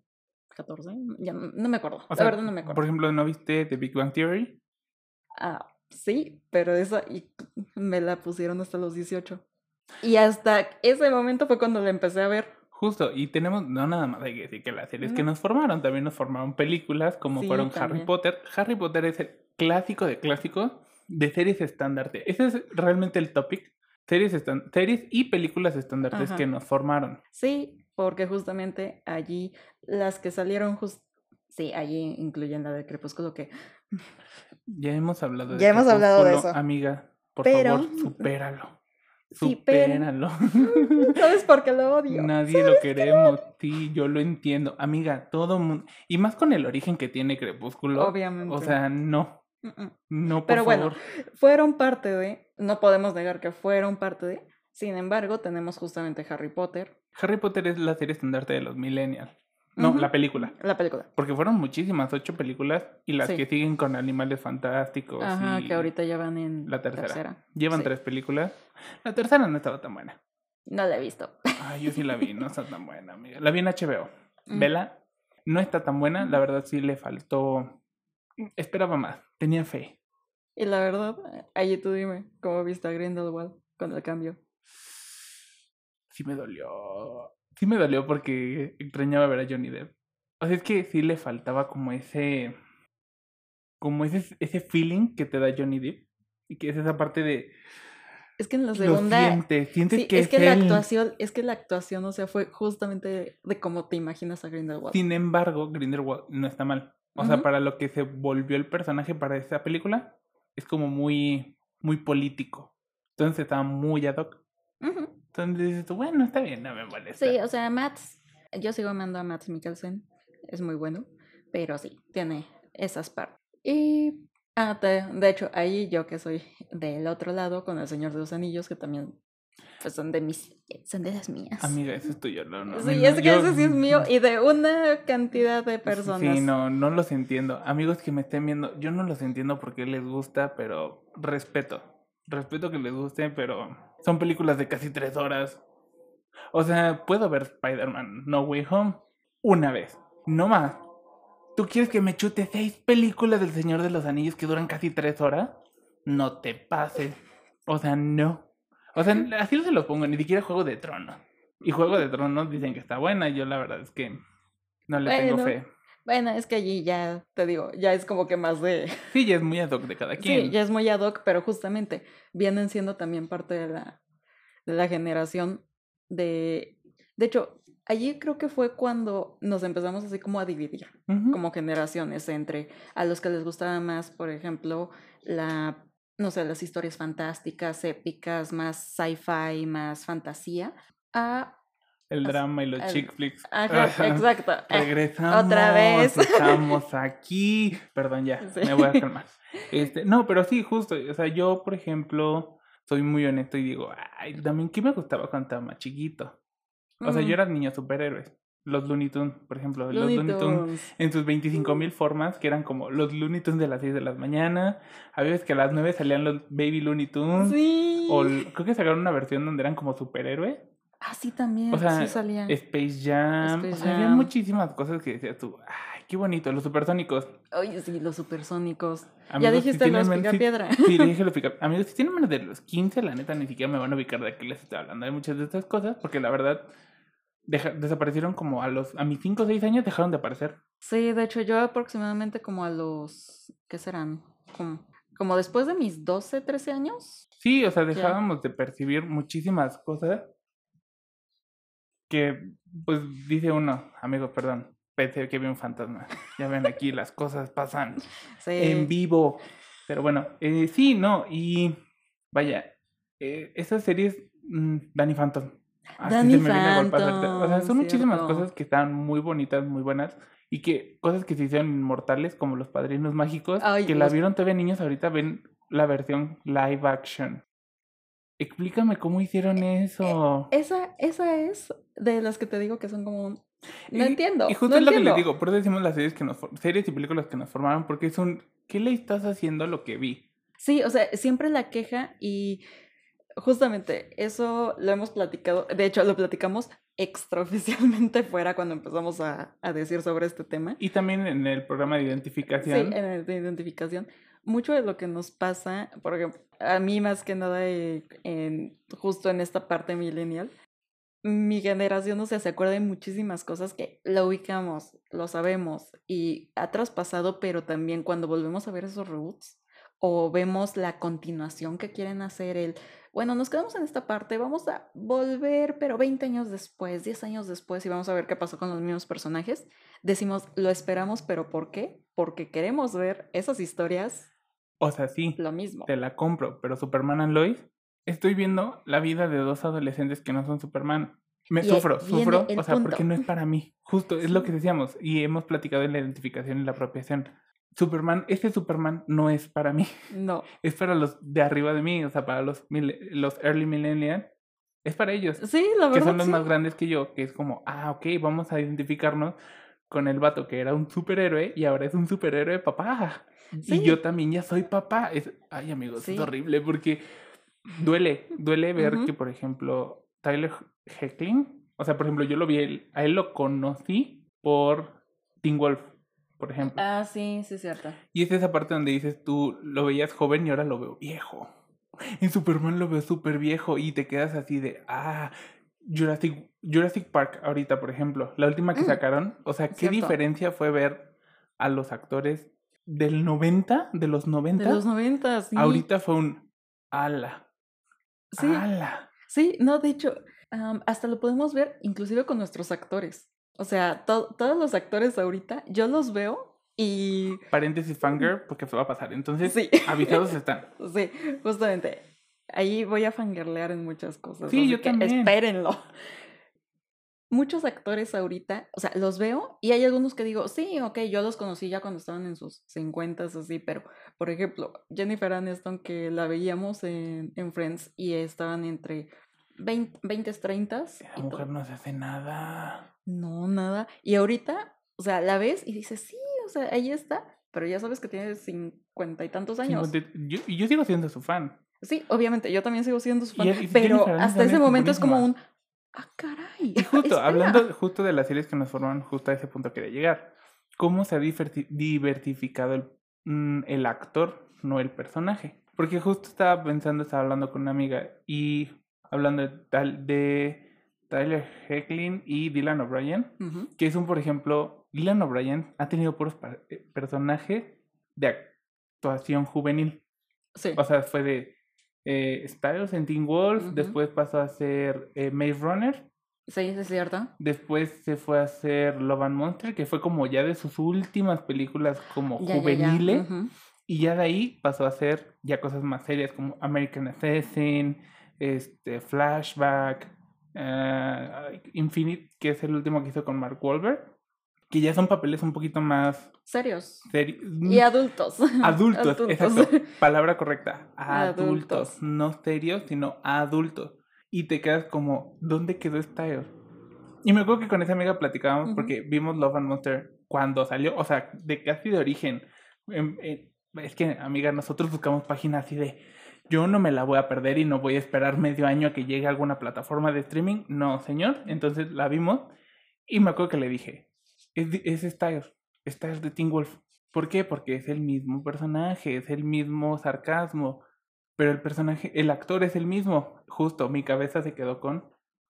Speaker 3: 14, ya no, me acuerdo.
Speaker 2: O
Speaker 3: la
Speaker 2: sea,
Speaker 3: verdad no me acuerdo.
Speaker 2: por ejemplo, ¿no viste The Big Bang Theory?
Speaker 3: Ah, sí, pero esa y me la pusieron hasta los 18. Y hasta ese momento fue cuando la empecé a ver.
Speaker 2: Justo, y tenemos, no nada más hay que decir que las series que
Speaker 3: No.
Speaker 2: nos formaron, también nos formaron películas como
Speaker 3: Sí,
Speaker 2: fueron Harry. Potter. Harry Potter es el clásico de clásicos de series estándares. Ese es realmente el topic. Series, estan- series y películas estándares
Speaker 3: Ajá.
Speaker 2: que nos formaron.
Speaker 3: Sí, porque justamente allí las que salieron just sí, allí incluyen la de Crepúsculo que
Speaker 2: Ya hemos hablado de
Speaker 3: Ya hemos hablado de eso.
Speaker 2: Amiga, por
Speaker 3: Pero-
Speaker 2: favor, supéralo. Supéralo.
Speaker 3: ¿Sabes por qué lo odio?
Speaker 2: Nadie lo queremos. Sí, yo lo entiendo. Amiga, todo mundo. Y más con el origen que tiene Crepúsculo.
Speaker 3: Obviamente.
Speaker 2: O sea, no. No, por
Speaker 3: Pero bueno, fueron parte de, no podemos negar que fueron parte de. Sin embargo, tenemos justamente Harry Potter,
Speaker 2: Harry Potter es la serie estandarte de los millennials. No, la película.
Speaker 3: la película.
Speaker 2: Porque fueron muchísimas, ocho películas y las
Speaker 3: Sí.
Speaker 2: que siguen con animales fantásticos.
Speaker 3: Ajá,
Speaker 2: y
Speaker 3: que ahorita ya van en
Speaker 2: La tercera. Llevan
Speaker 3: Sí.
Speaker 2: tres películas. La tercera no estaba tan buena.
Speaker 3: No la he visto.
Speaker 2: Ay, yo sí la vi, no está tan buena, amiga. La vi en HBO.
Speaker 3: Mm.
Speaker 2: Vela, no está tan buena. La verdad sí le faltó. Esperaba más. Tenía fe.
Speaker 3: Y la verdad, allí tú dime, ¿cómo viste a Grindelwald con el cambio?
Speaker 2: Sí me dolió. Sí me dolió porque extrañaba ver a Johnny Depp. O sea, es que sí le faltaba como ese. Como ese, ese feeling que te da Johnny Depp. Y que es esa parte de.
Speaker 3: Es que en la
Speaker 2: Lo
Speaker 3: segunda...
Speaker 2: sientes, sientes
Speaker 3: Sí,
Speaker 2: que
Speaker 3: es que la actuación, es que la actuación, o sea, fue justamente de cómo te imaginas a Grindelwald.
Speaker 2: Sin embargo, Grindelwald no está mal. O sea, para lo que se volvió el personaje para esa película, es como muy, muy político. Entonces estaba muy ad hoc.
Speaker 3: Ujú.
Speaker 2: Entonces dices, tú, bueno, está bien, no me molesta.
Speaker 3: Sí, o sea, Matt, yo sigo amando a Matt Mikkelsen, es muy bueno, pero sí, tiene esas partes. Y, ah, te- de hecho, ahí yo que soy del otro lado con el Señor de los Anillos, que también pues, son de mis, son de las mías.
Speaker 2: Amiga, eso es tuyo, no, no.
Speaker 3: sí,
Speaker 2: no,
Speaker 3: es que
Speaker 2: yo-
Speaker 3: ese sí es mío y de una cantidad de personas.
Speaker 2: Sí, no, no los entiendo. Amigos que me estén viendo, yo no los entiendo porque les gusta, pero respeto. Respeto que les guste, pero son películas de casi tres horas. O sea, puedo ver Spider-Man No Way Home una vez, no más. ¿Tú quieres que me chute seis películas del Señor de los Anillos que duran casi tres horas? No te pases. O sea, no. O sea, así no se los pongo, ni siquiera Juego de Tronos. Y Juego de Tronos dicen que está buena, yo la verdad es que No le tengo fe.
Speaker 3: Bueno, es que allí ya, te digo, ya es como que más de...
Speaker 2: Sí, ya es muy ad hoc de cada quien.
Speaker 3: Sí, ya es muy ad hoc, pero justamente vienen siendo también parte de la, de la generación de... De hecho, allí creo que fue cuando nos empezamos así como a dividir, como generaciones, entre a los que les gustaba más, por ejemplo, la, no sé, las historias fantásticas, épicas, más sci-fi, más fantasía, a...
Speaker 2: El drama y los
Speaker 3: el-
Speaker 2: chick flicks.
Speaker 3: Ajá, exacto.
Speaker 2: Regresamos.
Speaker 3: otra vez.
Speaker 2: Estamos aquí. Perdón, ya.
Speaker 3: Sí.
Speaker 2: Me voy a calmar. Este, no, pero sí, justo. O sea, yo, por ejemplo, soy muy honesto y digo, ay, también, ¿qué me gustaba cuando estaba más chiquito? O sea,
Speaker 3: mm,
Speaker 2: yo era niño superhéroes. Los Looney Tunes, por ejemplo. los
Speaker 3: Looney
Speaker 2: Tunes en sus 25 mil formas, que eran como los Looney Tunes de las 6 de la mañana. A veces que a las 9 salían los Baby Looney Tunes.
Speaker 3: Sí.
Speaker 2: O creo que sacaron una versión donde eran como superhéroes.
Speaker 3: Ah, sí, también.
Speaker 2: O sea,
Speaker 3: sí salía.
Speaker 2: Space Jam.
Speaker 3: Space
Speaker 2: o sea, había muchísimas cosas que decías tú, ay, qué bonito, los supersónicos.
Speaker 3: Oye, sí, los supersónicos. ya
Speaker 2: Amigos, si
Speaker 3: dijiste los picapiedra.
Speaker 2: Sí, le dije los pica- Amigos, si tienen menos de los 15, la neta, ni siquiera me van a ubicar de qué les estoy hablando. Hay muchas de estas cosas, porque la verdad, deja- desaparecieron como a los, a mis 5 o 6 años dejaron de aparecer.
Speaker 3: Sí, de hecho, yo aproximadamente como a los. ¿Qué serán? Como, como después de mis 12, 13 años.
Speaker 2: Sí, o sea, dejábamos de percibir muchísimas cosas que, pues, dice uno, amigo, perdón, pensé que vi un fantasma. Ya ven, aquí las cosas pasan.
Speaker 3: Sí.
Speaker 2: en vivo. Pero bueno, eh, sí, no, y vaya, eh, esas series, mm, Danny Phantom. así
Speaker 3: Danny
Speaker 2: se me viene a hacerte- O sea,
Speaker 3: Phantom,
Speaker 2: son muchísimas
Speaker 3: cierto.
Speaker 2: cosas que están muy bonitas, muy buenas. Y que cosas que se hicieron inmortales, como los padrinos mágicos,
Speaker 3: Ay,
Speaker 2: que la vieron todavía niños, ahorita ven la versión live action. Explícame cómo hicieron eso.
Speaker 3: Esa, esa es de las que te digo que son como un. No
Speaker 2: Y-
Speaker 3: entiendo.
Speaker 2: Y justo
Speaker 3: no
Speaker 2: es lo que les digo, por eso decimos las series que nos series y películas que nos formaron, porque es un ¿qué le estás haciendo a lo que vi?
Speaker 3: Sí, o sea, siempre la queja y justamente eso lo hemos platicado, de hecho lo platicamos extraoficialmente fuera cuando empezamos a, a decir sobre este tema.
Speaker 2: Y también en el programa de
Speaker 3: Sí,
Speaker 2: identificación.
Speaker 3: en el de identificación. Mucho de lo que nos pasa, por ejemplo, a mí más que nada eh, en, justo en esta parte millennial, mi generación, o sea, se acuerda de muchísimas cosas que lo ubicamos, lo sabemos y ha traspasado, pero también cuando volvemos a ver esos reboots o vemos la continuación que quieren hacer, el, bueno, nos quedamos en esta parte, vamos a volver, pero 20 años después, 10 años después y vamos a ver qué pasó con los mismos personajes, decimos, lo esperamos, pero ¿por qué? Porque queremos ver esas historias
Speaker 2: O sea, sí,
Speaker 3: lo mismo.
Speaker 2: te la compro, pero Superman and Lois, estoy viendo la vida de dos adolescentes que no son Superman. Me
Speaker 3: Y
Speaker 2: sufro, sufro, o sea, porque
Speaker 3: punto.
Speaker 2: no es para mí. Justo, es lo que decíamos, y hemos platicado en la identificación y la apropiación. Superman, este Superman no es para mí,
Speaker 3: No,
Speaker 2: es para los de arriba de mí, o sea, para los, los early millennials, es para ellos.
Speaker 3: sí, la
Speaker 2: que
Speaker 3: verdad.
Speaker 2: son los
Speaker 3: sí.
Speaker 2: más grandes que yo, que es como, ah, ok, vamos a identificarnos con el vato que era un superhéroe y ahora es un superhéroe papá.
Speaker 3: Sí.
Speaker 2: Y yo también ya soy papá. Es, ay, amigos,
Speaker 3: Sí.
Speaker 2: es horrible porque duele, duele ver que, por ejemplo, Tyler Heckling, o sea, por ejemplo, yo lo vi, él- a él lo conocí por Teen Wolf, por ejemplo.
Speaker 3: Ah, sí, sí, es cierto.
Speaker 2: Y es esa parte donde dices, tú lo veías joven y ahora lo veo viejo. En Superman lo veo súper viejo y te quedas así de, ah, Jurassic, Jurassic Park ahorita, por ejemplo, la última que
Speaker 3: Mm,
Speaker 2: sacaron, o sea, ¿qué
Speaker 3: cierto.
Speaker 2: diferencia fue ver a los actores del 90, de los 90?
Speaker 3: De los 90, sí.
Speaker 2: Ahorita fue un, ala,
Speaker 3: Sí,
Speaker 2: ala.
Speaker 3: sí, no, de hecho, am, hasta lo podemos ver inclusive con nuestros actores. O sea, to- todos los actores ahorita, yo los veo y...
Speaker 2: Paréntesis fangirl, porque se va a pasar. Entonces,
Speaker 3: Sí,
Speaker 2: avisados están.
Speaker 3: sí, justamente. Ahí voy a fangirlear en muchas cosas.
Speaker 2: Sí, yo
Speaker 3: que
Speaker 2: también.
Speaker 3: Espérenlo. Muchos actores ahorita, o sea, los veo y hay algunos que digo, sí, ok, yo los conocí ya cuando estaban en sus 50 así, pero, por ejemplo, Jennifer Aniston, que la veíamos en, en Friends y estaban entre 20, 20 30
Speaker 2: La mujer no se hace nada.
Speaker 3: No, nada. Y ahorita, o sea, la ves y dices, sí, o sea, ahí está, pero ya sabes que tiene 50 y tantos años.
Speaker 2: Cincuenta y- Yo, yo sigo siendo su fan.
Speaker 3: Sí, obviamente, yo también sigo siendo su fan,
Speaker 2: y
Speaker 3: pero hasta ese
Speaker 2: es
Speaker 3: momento es como un. Ah, caray.
Speaker 2: Y justo,
Speaker 3: espera".
Speaker 2: hablando justo de las series que nos forman, justo a ese punto quería llegar. ¿Cómo se ha diversificado el, mm, el actor, no el personaje? Porque justo estaba pensando, estaba hablando con una amiga y hablando de tal de Tyler Hecklin y Dylan O'Brien, que es un, por ejemplo, Dylan O'Brien ha tenido puros eh, personajes de actuación juvenil.
Speaker 3: Sí.
Speaker 2: O sea, fue de eh, Styles en Teen Wolf, después pasó a ser eh, Maze Runner,
Speaker 3: sí, es cierto.
Speaker 2: después se fue a hacer Love and Monster, que fue como ya de sus últimas películas como
Speaker 3: Ya, ya, ya.
Speaker 2: juveniles. Y ya de ahí pasó a hacer ya cosas más serias como American Assassin, este, Flashback, eh, Infinite, que es el último que hizo con Mark Wahlberg, que ya son papeles un poquito más
Speaker 3: Serios.
Speaker 2: serios.
Speaker 3: Y adultos.
Speaker 2: Adultos, exacto. Palabra correcta. Adultos.
Speaker 3: Adultos.
Speaker 2: No serios, sino adultos. Y te quedas como, ¿dónde quedó Styles? Y me acuerdo que con esa amiga platicábamos
Speaker 3: Ujú.
Speaker 2: porque vimos Love and Monster cuando salió, o sea, de casi de origen. Em, eh, es que, amiga, nosotros buscamos páginas así de, yo no me la voy a perder y no voy a esperar medio año a que llegue a alguna plataforma de streaming. No, señor. Entonces la vimos y me acuerdo que le dije, es, es Styles, Styles de Teen Wolf. ¿Por qué? Porque es el mismo personaje, es el mismo sarcasmo, pero el personaje, el actor es el mismo. Justo, mi cabeza se quedó con,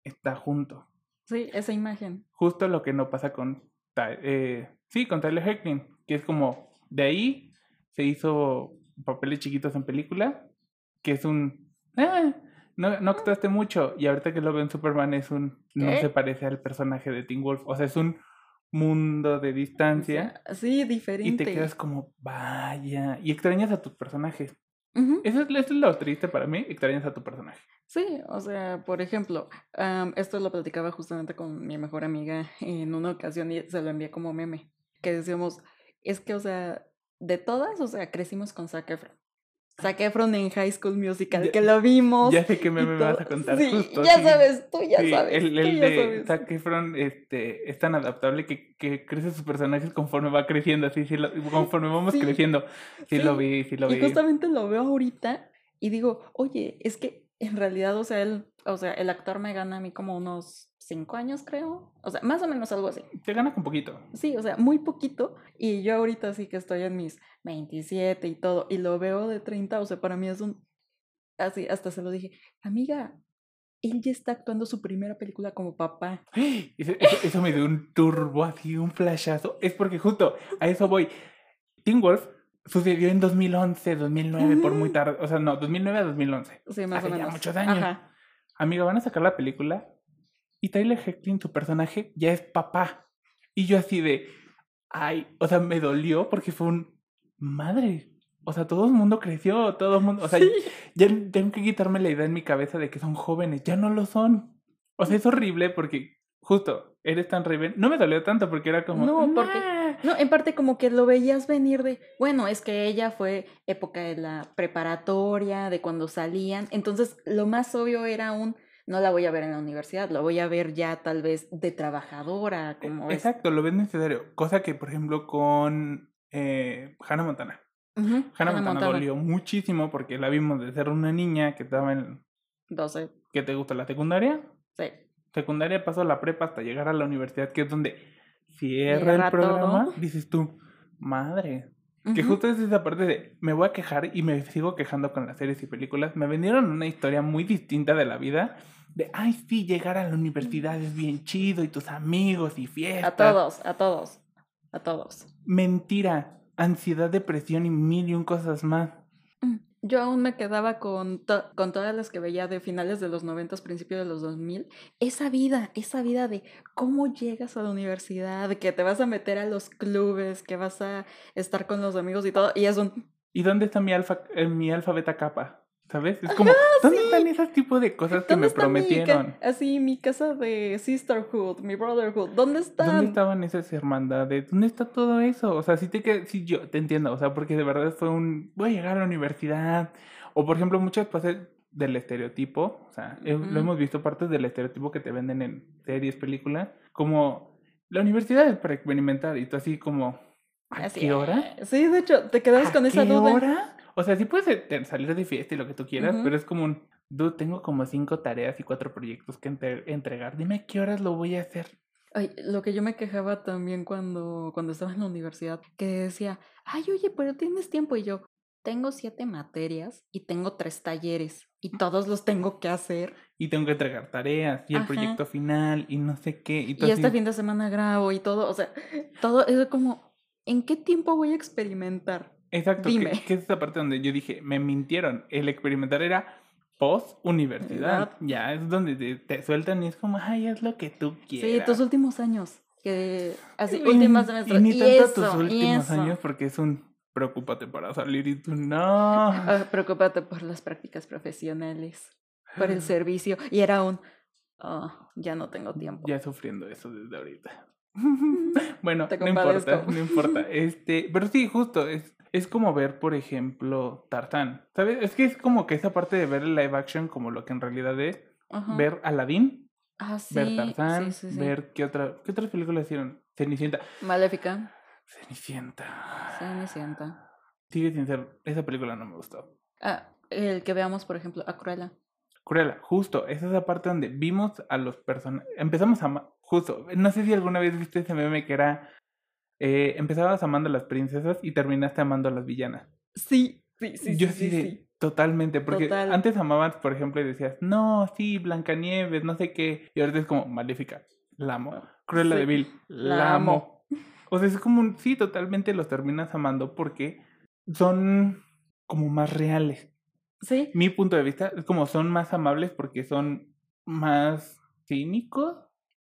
Speaker 2: está junto.
Speaker 3: Sí, esa imagen.
Speaker 2: Justo lo que no pasa con, eh, sí, con Tyler Hoechlin, que es como, de ahí se hizo papeles chiquitos en película, que es un, "Ah, no, no actuaste mucho, y ahorita que lo veo en Superman es un, no se parece al personaje de Teen Wolf, o sea, es un mundo de
Speaker 3: O
Speaker 2: distancia.
Speaker 3: sea, sí,
Speaker 2: Y
Speaker 3: diferente.
Speaker 2: te quedas como, vaya, y extrañas a tus personajes. Eso es, eso es lo triste para mí, extrañas a tu personaje.
Speaker 3: Sí, o sea, por ejemplo, am, esto lo platicaba justamente con mi mejor amiga en una ocasión y se lo envié como meme, que decíamos, es que, o sea, de todas, o sea, crecimos con Zac Efron. Zac Efron en High School Musical,
Speaker 2: Ya-
Speaker 3: que lo vimos.
Speaker 2: Ya sé
Speaker 3: y
Speaker 2: meme me vas a contar.
Speaker 3: Sí,
Speaker 2: justo,
Speaker 3: ya
Speaker 2: sí.
Speaker 3: sabes, tú ya
Speaker 2: Sí,
Speaker 3: sabes.
Speaker 2: El,
Speaker 3: tú
Speaker 2: el
Speaker 3: ya
Speaker 2: de
Speaker 3: sabes.
Speaker 2: Zac Efron este, es tan adaptable que, que crece sus personajes conforme va creciendo, así, sí lo- conforme vamos creciendo. Sí, lo vi, sí lo
Speaker 3: Y
Speaker 2: vi.
Speaker 3: justamente lo veo ahorita y digo, oye, es que en realidad, o sea, él, o sea, el actor me gana a mí como unos cinco años, creo. O sea, más o menos algo así.
Speaker 2: Te gana con poquito.
Speaker 3: Sí, o sea, muy poquito. Y yo ahorita sí que estoy en mis 27 y todo, y lo veo de 30, o sea, para mí es un... Así, hasta se lo dije, amiga, él ya está actuando su primera película como papá.
Speaker 2: Eso, eso- eso me dio un turbo así, un flashazo. Es porque justo a eso voy. Teen Wolf sucedió en 2011, 2009, por muy tarde. O sea, no, 2009 a 2011.
Speaker 3: Sí, más
Speaker 2: Hace
Speaker 3: o
Speaker 2: ya
Speaker 3: menos.
Speaker 2: muchos años.
Speaker 3: Ajá.
Speaker 2: Amiga, van a sacar la película y Tyler Hoechlin, su personaje, ya es papá. Y yo así de, ay, o sea, me dolió porque fue un, madre, o sea, todo el mundo creció, todo el mundo, o sea,
Speaker 3: Sí.
Speaker 2: ya tengo que quitarme la idea en mi cabeza de que son jóvenes, ya no lo son. O sea, es horrible porque justo, eres tan rebelde. No me dolió tanto porque era como,
Speaker 3: No, porque-
Speaker 2: "Nah".
Speaker 3: No, en parte como que lo veías venir de, bueno, es que ella fue época de la preparatoria, de cuando salían, entonces lo más obvio era un, no la voy a ver en la universidad, la voy a ver ya tal vez de trabajadora, como es.
Speaker 2: Exacto, lo ves necesario. Cosa que, por ejemplo, con eh, Hannah Montana.
Speaker 3: Ujú,
Speaker 2: Hannah
Speaker 3: Hannah
Speaker 2: Montana,
Speaker 3: Montana,
Speaker 2: dolió muchísimo porque la vimos de ser una niña que estaba en,
Speaker 3: 12,
Speaker 2: ¿qué te gusta? ¿La secundaria?
Speaker 3: sí.
Speaker 2: Secundaria pasó la prepa hasta llegar a la universidad, que es donde cierra
Speaker 3: Cierra
Speaker 2: el programa.
Speaker 3: todo.
Speaker 2: Dices tú, madre. Que justo es esa parte de, me voy a quejar y me sigo quejando con las series y películas. Me vendieron una historia muy distinta de la vida. De, ay, sí, llegar a la universidad es bien chido y tus amigos y fiestas.
Speaker 3: A todos, a todos, a todos.
Speaker 2: Mentira, ansiedad, depresión y mil y un cosas más.
Speaker 3: Yo aún me quedaba con, to- con todas las que veía de finales de los 90, principios de los 2000. Esa vida, esa vida de cómo llegas a la universidad, que te vas a meter a los clubes, que vas a estar con los amigos y todo. Y es un,
Speaker 2: ¿Y dónde está mi alfa, eh, mi alfa capa? ¿Sabes? Es como, ¿dónde
Speaker 3: sí.
Speaker 2: están esos tipos de cosas que
Speaker 3: ¿dónde
Speaker 2: me
Speaker 3: está mi
Speaker 2: prometieron?
Speaker 3: así, mi casa de sisterhood, mi brotherhood? ¿Dónde están?
Speaker 2: ¿Dónde estaban esas hermandades? ¿Dónde está todo eso? O sea, sí te sí yo te entiendo, o sea, porque de verdad fue un voy a llegar a la universidad o por ejemplo muchas cosas del estereotipo, o sea, lo hemos visto partes del estereotipo que te venden en series, películas, como la universidad es para experimentar y tú así como ¿a
Speaker 3: Así,
Speaker 2: qué hora?
Speaker 3: eh, Sí, de hecho, te quedabas
Speaker 2: ¿A
Speaker 3: con esa
Speaker 2: qué
Speaker 3: duda.
Speaker 2: hora? O sea, sí puedes salir de fiesta y lo que tú quieras,
Speaker 3: Ujú.
Speaker 2: pero es como un, dude, tengo como cinco tareas y cuatro proyectos que entre- entregar. Dime qué horas lo voy a hacer.
Speaker 3: Ay, lo que yo me quejaba también cuando, cuando estaba en la universidad, que decía, ay, oye, pero tienes tiempo. Y yo, tengo siete materias y tengo tres talleres. y todos los tengo que hacer.
Speaker 2: Y tengo que entregar tareas y el
Speaker 3: Ajá.
Speaker 2: proyecto final y no sé qué. Y,
Speaker 3: Y
Speaker 2: tú
Speaker 3: este
Speaker 2: así,
Speaker 3: fin de semana grabo y todo, o sea, todo es como, ¿en qué tiempo voy a experimentar?
Speaker 2: Exacto, que,
Speaker 3: dime.
Speaker 2: que es esa parte donde yo dije, me mintieron. El experimentar era post universidad. Ya es donde te, te sueltan y es como, ay, haz lo que tú
Speaker 3: Sí,
Speaker 2: quieras.
Speaker 3: tus últimos años, que así,
Speaker 2: Y-
Speaker 3: últimas
Speaker 2: y
Speaker 3: semestres.
Speaker 2: ni
Speaker 3: Y,
Speaker 2: tanto
Speaker 3: eso,
Speaker 2: tus
Speaker 3: y
Speaker 2: últimos
Speaker 3: eso.
Speaker 2: años porque es un preocúpate para salir y tú no.
Speaker 3: Ah, preocúpate por las prácticas profesionales, por el servicio. Y era un, "Ah, ya no tengo tiempo.
Speaker 2: Ya sufriendo eso desde ahorita. bueno, no importa, no importa. Este, pero sí, justo, es, es como ver, por ejemplo, Tarzán. ¿Sabes? Es que es como que esa parte de ver el live action como lo que en realidad es,
Speaker 3: Ajá.
Speaker 2: ver Aladdin,
Speaker 3: ah, sí,
Speaker 2: ver Tarzán,
Speaker 3: sí, sí, sí.
Speaker 2: ver qué otra, qué otras películas hicieron. Cenicienta.
Speaker 3: Maléfica,
Speaker 2: Cenicienta.
Speaker 3: Cenicienta.
Speaker 2: Sigue sin ser, esa película no me gustó.
Speaker 3: Ah, el que veamos, por ejemplo, a Cruella.
Speaker 2: Cruella, justo, es esa parte donde vimos a los personajes, empezamos a justo, no sé si alguna vez viste ese meme que era, eh, empezabas amando a las princesas y terminaste amando a las villanas.
Speaker 3: Sí, sí, sí.
Speaker 2: Yo
Speaker 3: sí,
Speaker 2: sí,
Speaker 3: sí,
Speaker 2: totalmente, porque
Speaker 3: Total.
Speaker 2: antes amabas, por ejemplo, y decías, no, sí, Blancanieves, no sé qué, y ahorita es como, Maléfica, la amo, Cruella
Speaker 3: Sí,
Speaker 2: de Vil, la,
Speaker 3: la
Speaker 2: amo.
Speaker 3: amo.
Speaker 2: O sea, es como, un- sí, totalmente los terminas amando porque son como más reales
Speaker 3: Sí,
Speaker 2: mi punto de vista es como son más amables porque son más cínicos.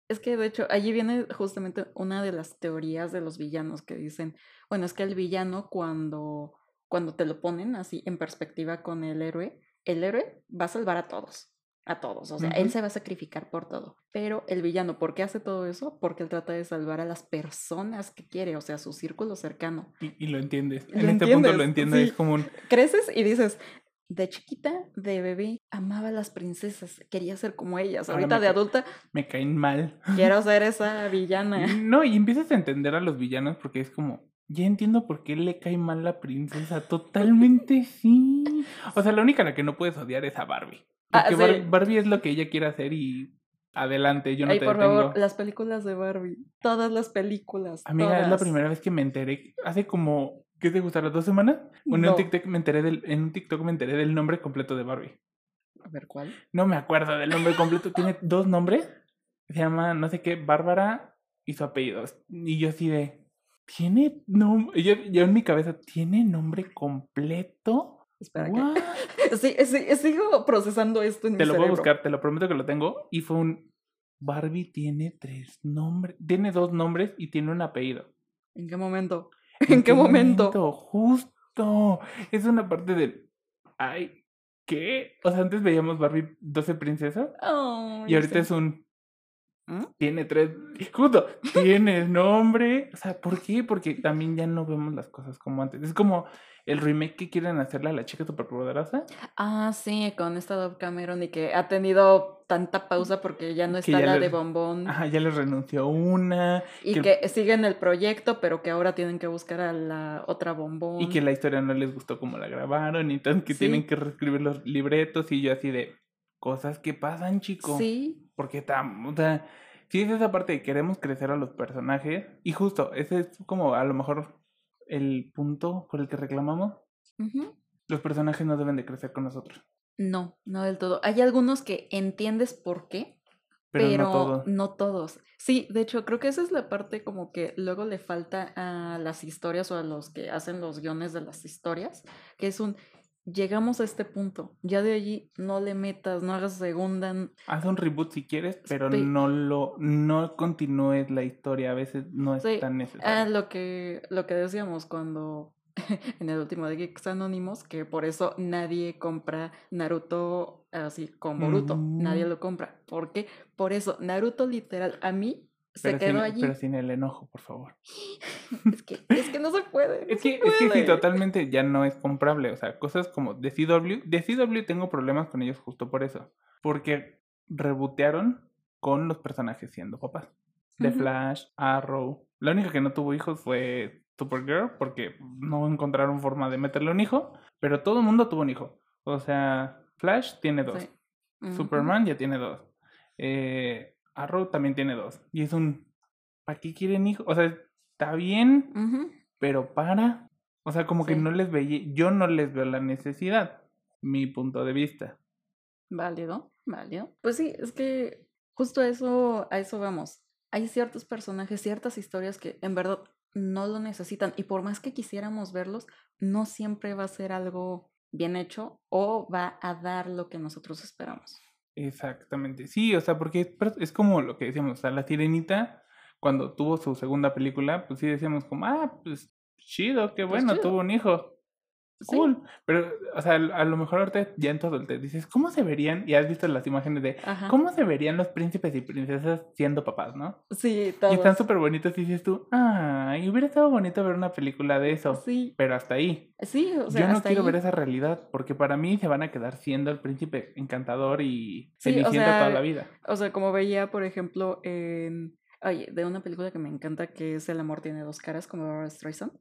Speaker 3: Es que de hecho allí viene justamente una de las teorías de los villanos que dicen, bueno, es que el villano cuando, cuando te lo ponen así en perspectiva con el héroe, el héroe va a salvar a todos, a todos, o sea, él se va a sacrificar por todo, pero el villano, ¿por qué hace todo eso? Porque él trata de salvar a las personas que quiere, o sea, su círculo cercano.
Speaker 2: Y, y lo entiendes.
Speaker 3: Lo
Speaker 2: en este punto lo
Speaker 3: entiendes,
Speaker 2: entiendes.
Speaker 3: sí.
Speaker 2: Es como un.
Speaker 3: Creces y dices... De chiquita, de bebé, amaba a las princesas, quería ser como ellas.
Speaker 2: Ahora
Speaker 3: Ahorita de adulta,
Speaker 2: Me caen mal.
Speaker 3: quiero ser esa villana.
Speaker 2: No, y empiezas a entender a los villanos porque es como. Ya entiendo por qué le cae mal la princesa. Totalmente sí. O sea, la única a la que no puedes odiar es a Barbie.
Speaker 3: Ah,
Speaker 2: Porque
Speaker 3: sí.
Speaker 2: Bar- Barbie es lo que ella quiere hacer y adelante, yo no
Speaker 3: Ay,
Speaker 2: te
Speaker 3: por
Speaker 2: detengo.
Speaker 3: favor, las películas de Barbie. Todas las películas.
Speaker 2: Amiga, es la
Speaker 3: todas.
Speaker 2: primera vez que me enteré. Hace como, ¿qué te gusta? ¿Las dos semanas? Bueno,
Speaker 3: No.
Speaker 2: en, TikTok me enteré del, en un TikTok me enteré del nombre completo de Barbie.
Speaker 3: A ver, ¿cuál?
Speaker 2: No me acuerdo del nombre completo. Tiene dos nombres. Se llama, no sé qué, Bárbara y su apellido. Y yo así de, ¿tiene nombre? Yo, yo en mi cabeza, ¿tiene nombre completo?
Speaker 3: Espera, que... Sí, sí, sigo procesando esto en
Speaker 2: Te
Speaker 3: mi
Speaker 2: lo voy a buscar, te lo prometo que lo tengo. Y fue un, Barbie tiene tres nombres. Tiene dos nombres y tiene un apellido.
Speaker 3: ¿En qué momento? ¿En qué momento?
Speaker 2: Justo. Es una parte del. Ay, ¿qué? O sea, antes veíamos Barbie 12 princesas
Speaker 3: Ay,
Speaker 2: y ahorita es un.
Speaker 3: ¿Mm?
Speaker 2: Tiene tres. Justo. Tiene nombre. O sea, ¿por qué? Porque también ya no vemos las cosas como antes. Es como el remake que quieren hacerle a la chica superpoderosa.
Speaker 3: Ah, sí, con esta Dove Cameron y que ha tenido tanta pausa porque ya no está
Speaker 2: ya
Speaker 3: la de bombón
Speaker 2: Ajá, ya les renunció una.
Speaker 3: y
Speaker 2: que-
Speaker 3: que siguen el proyecto, pero que ahora tienen que buscar a la otra bombón.
Speaker 2: Y que la historia no les gustó como la grabaron. Y entonces que
Speaker 3: Sí.
Speaker 2: tienen que reescribir los libretos. Y yo así de. Cosas que pasan, chico.
Speaker 3: Sí,
Speaker 2: Porque tam, o sea, sí es esa parte de queremos crecer a los personajes. Y justo, ese es como a lo mejor el punto por el que reclamamos. Los personajes no deben de crecer con nosotros.
Speaker 3: No, no del todo. Hay algunos que entiendes por qué,
Speaker 2: Pero,
Speaker 3: pero,
Speaker 2: no todo.
Speaker 3: no todos. Sí, de hecho, creo que esa es la parte como que luego le falta a las historias o a los que hacen los guiones de las historias, que es un, llegamos a este punto, ya de allí no le metas, no hagas segunda.
Speaker 2: Haz un reboot si quieres, pero
Speaker 3: Sí.
Speaker 2: no lo, no continúes la historia. A veces no es
Speaker 3: Sí,
Speaker 2: tan
Speaker 3: Ah,
Speaker 2: necesario.
Speaker 3: lo que, lo que decíamos cuando en el último de Geeks Anónimos, que por eso nadie compra Naruto así con Boruto, nadie lo compra. ¿Por qué? Por eso, Naruto literal, a mí se
Speaker 2: pero,
Speaker 3: quedó
Speaker 2: sin,
Speaker 3: allí.
Speaker 2: pero sin el enojo, por favor.
Speaker 3: Es que, es que no se puede. no
Speaker 2: Es
Speaker 3: se
Speaker 2: que, es que sí, totalmente ya no es comprable. O sea, cosas como de CW. De CW tengo problemas con ellos justo por eso. Porque rebotearon con los personajes siendo papás. De
Speaker 3: Ujú.
Speaker 2: Flash, Arrow. La única que no tuvo hijos fue Supergirl porque no encontraron forma de meterle un hijo. Pero todo el mundo tuvo un hijo. O sea, Flash tiene dos.
Speaker 3: Sí.
Speaker 2: Superman ya tiene dos. Eh, Arrow también tiene dos. Y es un... ¿Para qué quieren hijos? O sea, está bien, pero para. O sea, como que no les veía, yo no les veo la necesidad, mi punto de vista.
Speaker 3: Válido, válido. Pues sí, es que justo a eso, a eso vamos. Hay ciertos personajes, ciertas historias que en verdad no lo necesitan y por más que quisiéramos verlos, no siempre va a ser algo bien hecho o va a dar lo que nosotros esperamos.
Speaker 2: Exactamente, sí, o sea, porque es, es como lo que decíamos, o sea, la sirenita, cuando tuvo su segunda película, pues sí decíamos como, ah, pues chido, qué
Speaker 3: Pues
Speaker 2: bueno,
Speaker 3: chido.
Speaker 2: tuvo un hijo.
Speaker 3: Sí.
Speaker 2: Cool. Pero, o sea, a lo mejor ahorita ya en tu adultez dices, ¿cómo se verían? Y has visto las imágenes de
Speaker 3: Ajá.
Speaker 2: cómo se verían los príncipes y princesas siendo papás, ¿no?
Speaker 3: Sí,
Speaker 2: Y están
Speaker 3: todos.
Speaker 2: súper bonitos y dices tú, ah, y hubiera estado bonito ver una película de eso.
Speaker 3: Sí,
Speaker 2: Pero hasta ahí.
Speaker 3: sí, o sea,
Speaker 2: Yo no
Speaker 3: hasta
Speaker 2: quiero
Speaker 3: ahí.
Speaker 2: ver esa realidad, porque para mí se van a quedar siendo el príncipe encantador y
Speaker 3: Sí, o sea,
Speaker 2: toda la vida.
Speaker 3: O sea, como veía, por ejemplo, en. Oye, de una película que me encanta que es El amor tiene dos caras, como Barbara Streisand.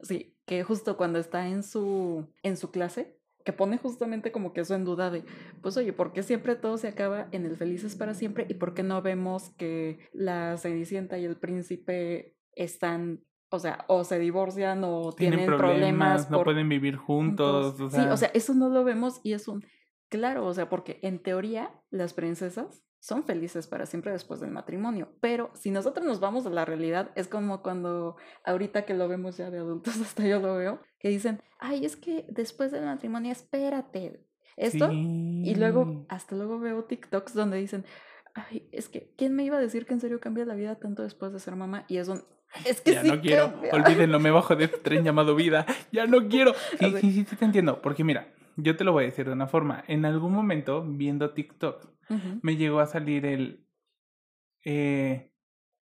Speaker 3: Sí, que justo cuando está en su, en su clase, que pone justamente como que eso en duda de, pues oye, ¿por qué siempre todo se acaba en el felices para siempre? ¿Y por qué no vemos que la Cenicienta y el príncipe están, o sea, o se divorcian o
Speaker 2: Tienen,
Speaker 3: tienen,
Speaker 2: problemas, no
Speaker 3: por
Speaker 2: pueden vivir juntos. o
Speaker 3: sí, o sea, eso no lo vemos y es un, claro, o sea, porque en teoría las princesas son felices para siempre después del matrimonio, pero si nosotros nos vamos a la realidad, es como cuando ahorita que lo vemos ya de adultos, hasta yo lo veo, que dicen, ay, es que después del matrimonio, espérate, esto, y luego, hasta luego veo TikToks donde dicen, ay, es que, ¿quién me iba a decir que en serio cambia la vida tanto después de ser mamá? Y es un, es que
Speaker 2: Ya
Speaker 3: sí
Speaker 2: no quiero,
Speaker 3: cambia".
Speaker 2: olvídenlo, me bajo de tren llamado vida. Ya no quiero. Sí, sí, sí, sí, te entiendo. Porque mira, yo te lo voy a decir de una forma. En algún momento, viendo TikTok, me llegó a salir el. eh,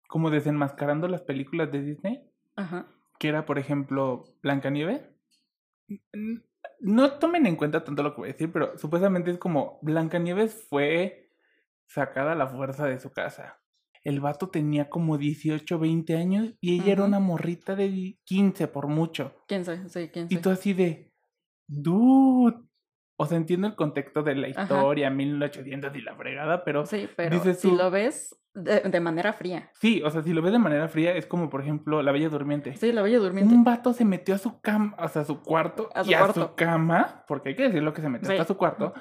Speaker 2: como desenmascarando las películas de Disney.
Speaker 3: Ajá.
Speaker 2: Que era, por ejemplo, Blancanieves. N- No tomen en cuenta tanto lo que voy a decir, pero supuestamente es como Blancanieves fue sacada a la fuerza de su casa. El vato tenía como 18, 20 años y ella era una morrita de 15 por mucho.
Speaker 3: ¿Quién sabe? Sí, quién
Speaker 2: Y
Speaker 3: sabe.
Speaker 2: tú así de, dude. O sea, entiendo el contexto de la
Speaker 3: Ajá.
Speaker 2: historia, 1800 y la fregada, pero
Speaker 3: Sí, pero
Speaker 2: dices
Speaker 3: si lo ves de, de manera fría.
Speaker 2: sí, o sea, si lo ves de manera fría, es como, por ejemplo, La Bella Durmiente.
Speaker 3: Sí, la bella durmiente.
Speaker 2: Un vato se metió a su cama, o sea, a su cuarto
Speaker 3: A su
Speaker 2: y a su
Speaker 3: cuarto.
Speaker 2: cama, porque hay que decirlo que se metió
Speaker 3: Sí.
Speaker 2: hasta su cuarto,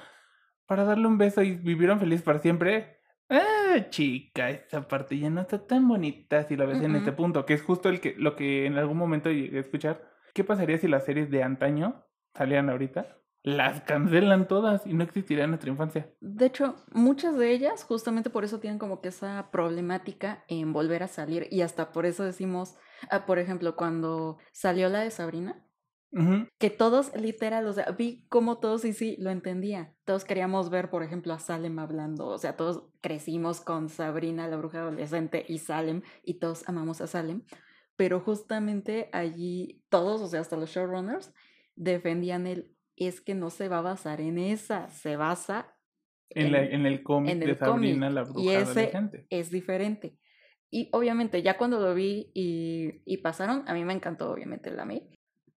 Speaker 2: para darle un beso y vivieron felices para siempre. Ah, chica, esa parte ya no está tan bonita si la ves en este punto, que es justo el que, lo que en algún momento llegué a escuchar. ¿Qué pasaría si las series de antaño salieran ahorita? Las cancelan todas y no existiría nuestra infancia.
Speaker 3: De hecho, muchas de ellas justamente por eso tienen como que esa problemática en volver a salir y hasta por eso decimos, ah, por ejemplo, cuando salió la de Sabrina, que todos literal, o sea, vi como todos y sí lo entendía. Todos queríamos ver, por ejemplo, a Salem hablando, o sea, todos crecimos con Sabrina, la bruja adolescente y Salem y todos amamos a Salem, pero justamente allí todos, o sea, hasta los showrunners defendían el es que no se va a basar en esa, se basa
Speaker 2: En, la- en el cómic de Sabrina,
Speaker 3: cómic,
Speaker 2: la
Speaker 3: y
Speaker 2: bruja
Speaker 3: ese
Speaker 2: adolescente.
Speaker 3: es diferente. Y obviamente ya cuando lo vi y, y pasaron, a mí me encantó, obviamente la amé.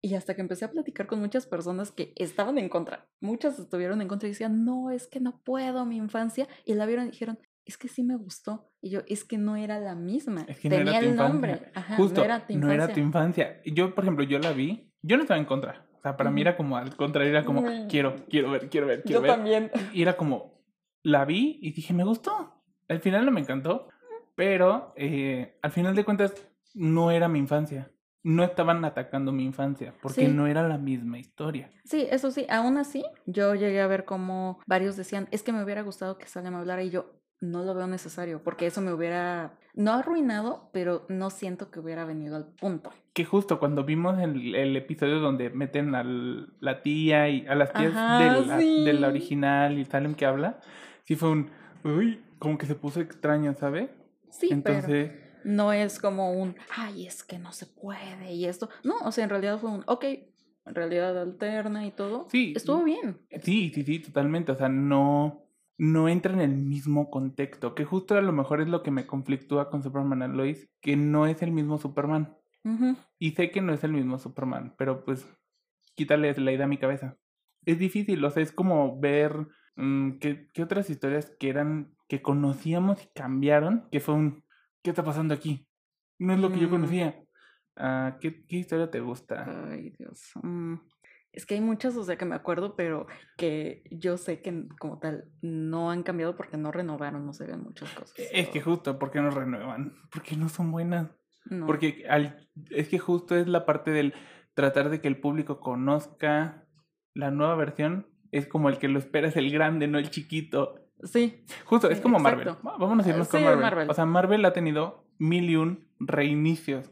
Speaker 3: Y hasta que empecé a platicar con muchas personas que estaban en contra, muchas estuvieron en contra y decían, no, es que no puedo, mi infancia. Y la vieron y dijeron, es que sí me gustó. Y yo, es que no era la misma.
Speaker 2: Es que no
Speaker 3: Tenía
Speaker 2: era tu
Speaker 3: el
Speaker 2: infancia.
Speaker 3: nombre. Ajá,
Speaker 2: Justo,
Speaker 3: no era tu
Speaker 2: no era
Speaker 3: infancia.
Speaker 2: tu infancia. Yo, por ejemplo, yo la vi, yo no estaba en contra. O sea, para mí era como al contrario, era como, quiero, quiero ver, quiero ver, quiero
Speaker 3: Yo
Speaker 2: ver.
Speaker 3: también.
Speaker 2: Y era como, la vi y dije, me gustó. Al final no me encantó, pero eh, al final de cuentas no era mi infancia. No estaban atacando mi infancia, porque
Speaker 3: Sí.
Speaker 2: no era la misma historia.
Speaker 3: Sí, eso sí, aún así, yo llegué a ver como varios decían, es que me hubiera gustado que Salem hablara y yo no lo veo necesario, porque eso me hubiera, no arruinado, pero no siento que hubiera venido al punto.
Speaker 2: Que justo cuando vimos el, el episodio donde meten a la tía y a las tías
Speaker 3: Ajá,
Speaker 2: de, la, de la
Speaker 3: sí.
Speaker 2: original y Salem que habla, sí fue un, uy, como que se puso extraño, ¿sabe?
Speaker 3: Sí, pero
Speaker 2: Entonces,
Speaker 3: no es como un, ay, es que no se puede y esto. No, o sea, en realidad fue un, ok, en realidad alterna y todo.
Speaker 2: Sí.
Speaker 3: Estuvo bien.
Speaker 2: sí, sí, sí, totalmente. O sea, no, no entra en el mismo contexto, que justo a lo mejor es lo que me conflictúa con Superman and Lois, que no es el mismo Superman. Y sé que no es el mismo Superman, pero pues quítale la idea a mi cabeza. Es difícil, o sea, es como ver mm, qué, qué otras historias que eran, que conocíamos y cambiaron, que fue un, ¿qué está pasando aquí? No es lo que yo
Speaker 3: Mm.
Speaker 2: conocía. Ah, ¿qué, ¿Qué historia te gusta?
Speaker 3: Ay, Dios. mm, Es que hay muchas, o sea, que me acuerdo, pero que yo sé que como tal no han cambiado porque no renovaron, no se ven muchas cosas.
Speaker 2: Es que justo, ¿por qué no renuevan? Porque no son buenas.
Speaker 3: No.
Speaker 2: Porque al, es que justo es la parte del tratar de que el público conozca la nueva versión. Es como el que lo espera es el grande, no el chiquito.
Speaker 3: Sí,
Speaker 2: Justo, es como Marvel.
Speaker 3: exacto.
Speaker 2: Vámonos a irnos
Speaker 3: Sí,
Speaker 2: con Marvel.
Speaker 3: Marvel.
Speaker 2: O sea, Marvel ha tenido mil y un reinicios,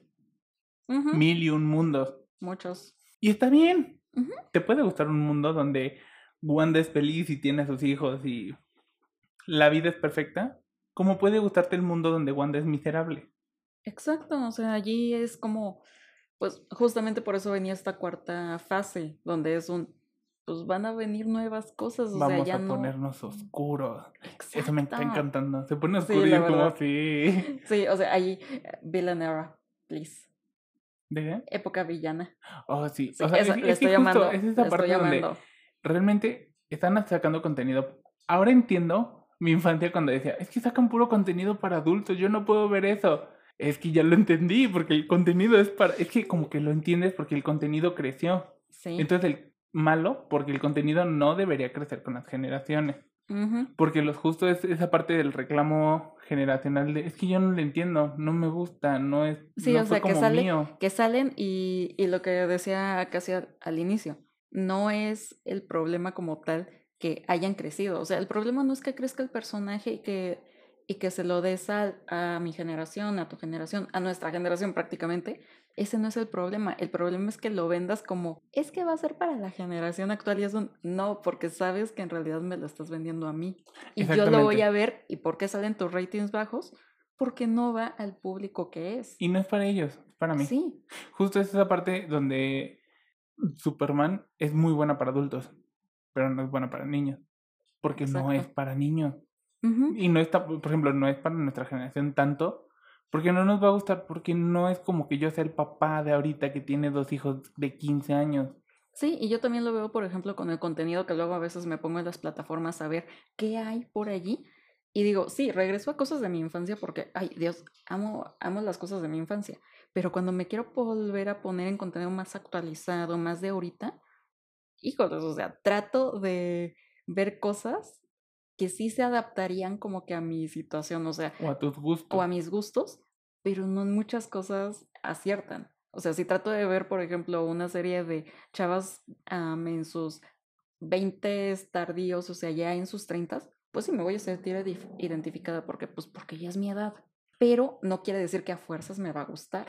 Speaker 3: ujú,
Speaker 2: mil y un mundos.
Speaker 3: muchos.
Speaker 2: Y está bien. Te puede gustar un mundo donde Wanda es feliz y tiene a sus hijos y la vida es perfecta. Como puede gustarte el mundo donde Wanda es miserable.
Speaker 3: Exacto, o sea, allí es como, pues justamente por eso venía esta cuarta fase, donde es un, pues van a venir nuevas cosas, o
Speaker 2: Vamos
Speaker 3: sea, ya
Speaker 2: a
Speaker 3: no...
Speaker 2: ponernos oscuros. Eso me está
Speaker 3: Exacto.
Speaker 2: encantando. Se pone
Speaker 3: Sí,
Speaker 2: oscuro y
Speaker 3: la
Speaker 2: es como así.
Speaker 3: Sí, o sea, allí, eh, villain era, please, Época villana.
Speaker 2: Oh, sí.
Speaker 3: Sí,
Speaker 2: o sea,
Speaker 3: eso,
Speaker 2: es,
Speaker 3: le
Speaker 2: es que
Speaker 3: estoy
Speaker 2: justo
Speaker 3: llamando,
Speaker 2: es esa parte donde
Speaker 3: llamando.
Speaker 2: realmente están sacando contenido. Ahora entiendo mi infancia cuando decía, es que sacan puro contenido para adultos, yo no puedo ver eso. Es que ya lo entendí, porque el contenido es para... Es que como que lo entiendes porque el contenido creció.
Speaker 3: Sí.
Speaker 2: Entonces el malo, porque el contenido no debería crecer con las generaciones. Porque los justo es esa parte del reclamo generacional de, es que yo no lo entiendo, no me gusta, no es...
Speaker 3: Sí,
Speaker 2: no
Speaker 3: o
Speaker 2: fue
Speaker 3: sea, que
Speaker 2: como
Speaker 3: sale-
Speaker 2: mío.
Speaker 3: que salen y, y lo que decía casi al, al inicio, no es el problema como tal que hayan crecido. O sea, el problema no es que crezca el personaje y que, y que se lo des a, a mi generación, a tu generación, a nuestra generación prácticamente. Ese no es el problema. El problema es que lo vendas como, es que va a ser para la generación actual y es un, no, porque sabes que en realidad me lo estás vendiendo a mí. Y yo lo voy a ver. ¿Y por qué salen tus ratings bajos? Porque no va al público que es.
Speaker 2: Y no es para ellos, es para mí.
Speaker 3: Sí,
Speaker 2: Justo es esa parte donde Superman es muy buena para adultos, pero no es buena para niños. Porque no es para niños. Y no está, por ejemplo, no es para nuestra generación tanto, porque no nos va a gustar, porque no es como que yo sea el papá de ahorita que tiene dos hijos de 15 años.
Speaker 3: Sí, y yo también lo veo, por ejemplo, con el contenido que luego a veces me pongo en las plataformas a ver qué hay por allí. Y digo, sí, regreso a cosas de mi infancia porque, ay, Dios, amo, amo las cosas de mi infancia. Pero cuando me quiero volver a poner en contenido más actualizado, más de ahorita, híjoles, o sea, trato de ver cosas que sí se adaptarían como que a mi situación, o sea,
Speaker 2: O a tus gustos.
Speaker 3: o a mis gustos, pero no en muchas cosas aciertan. O sea, si trato de ver, por ejemplo, una serie de chavas am, en sus 20 tardíos, o sea, ya en sus 30, pues sí me voy a sentir identificada porque pues porque ya es mi edad. Pero no quiere decir que a fuerzas me va a gustar.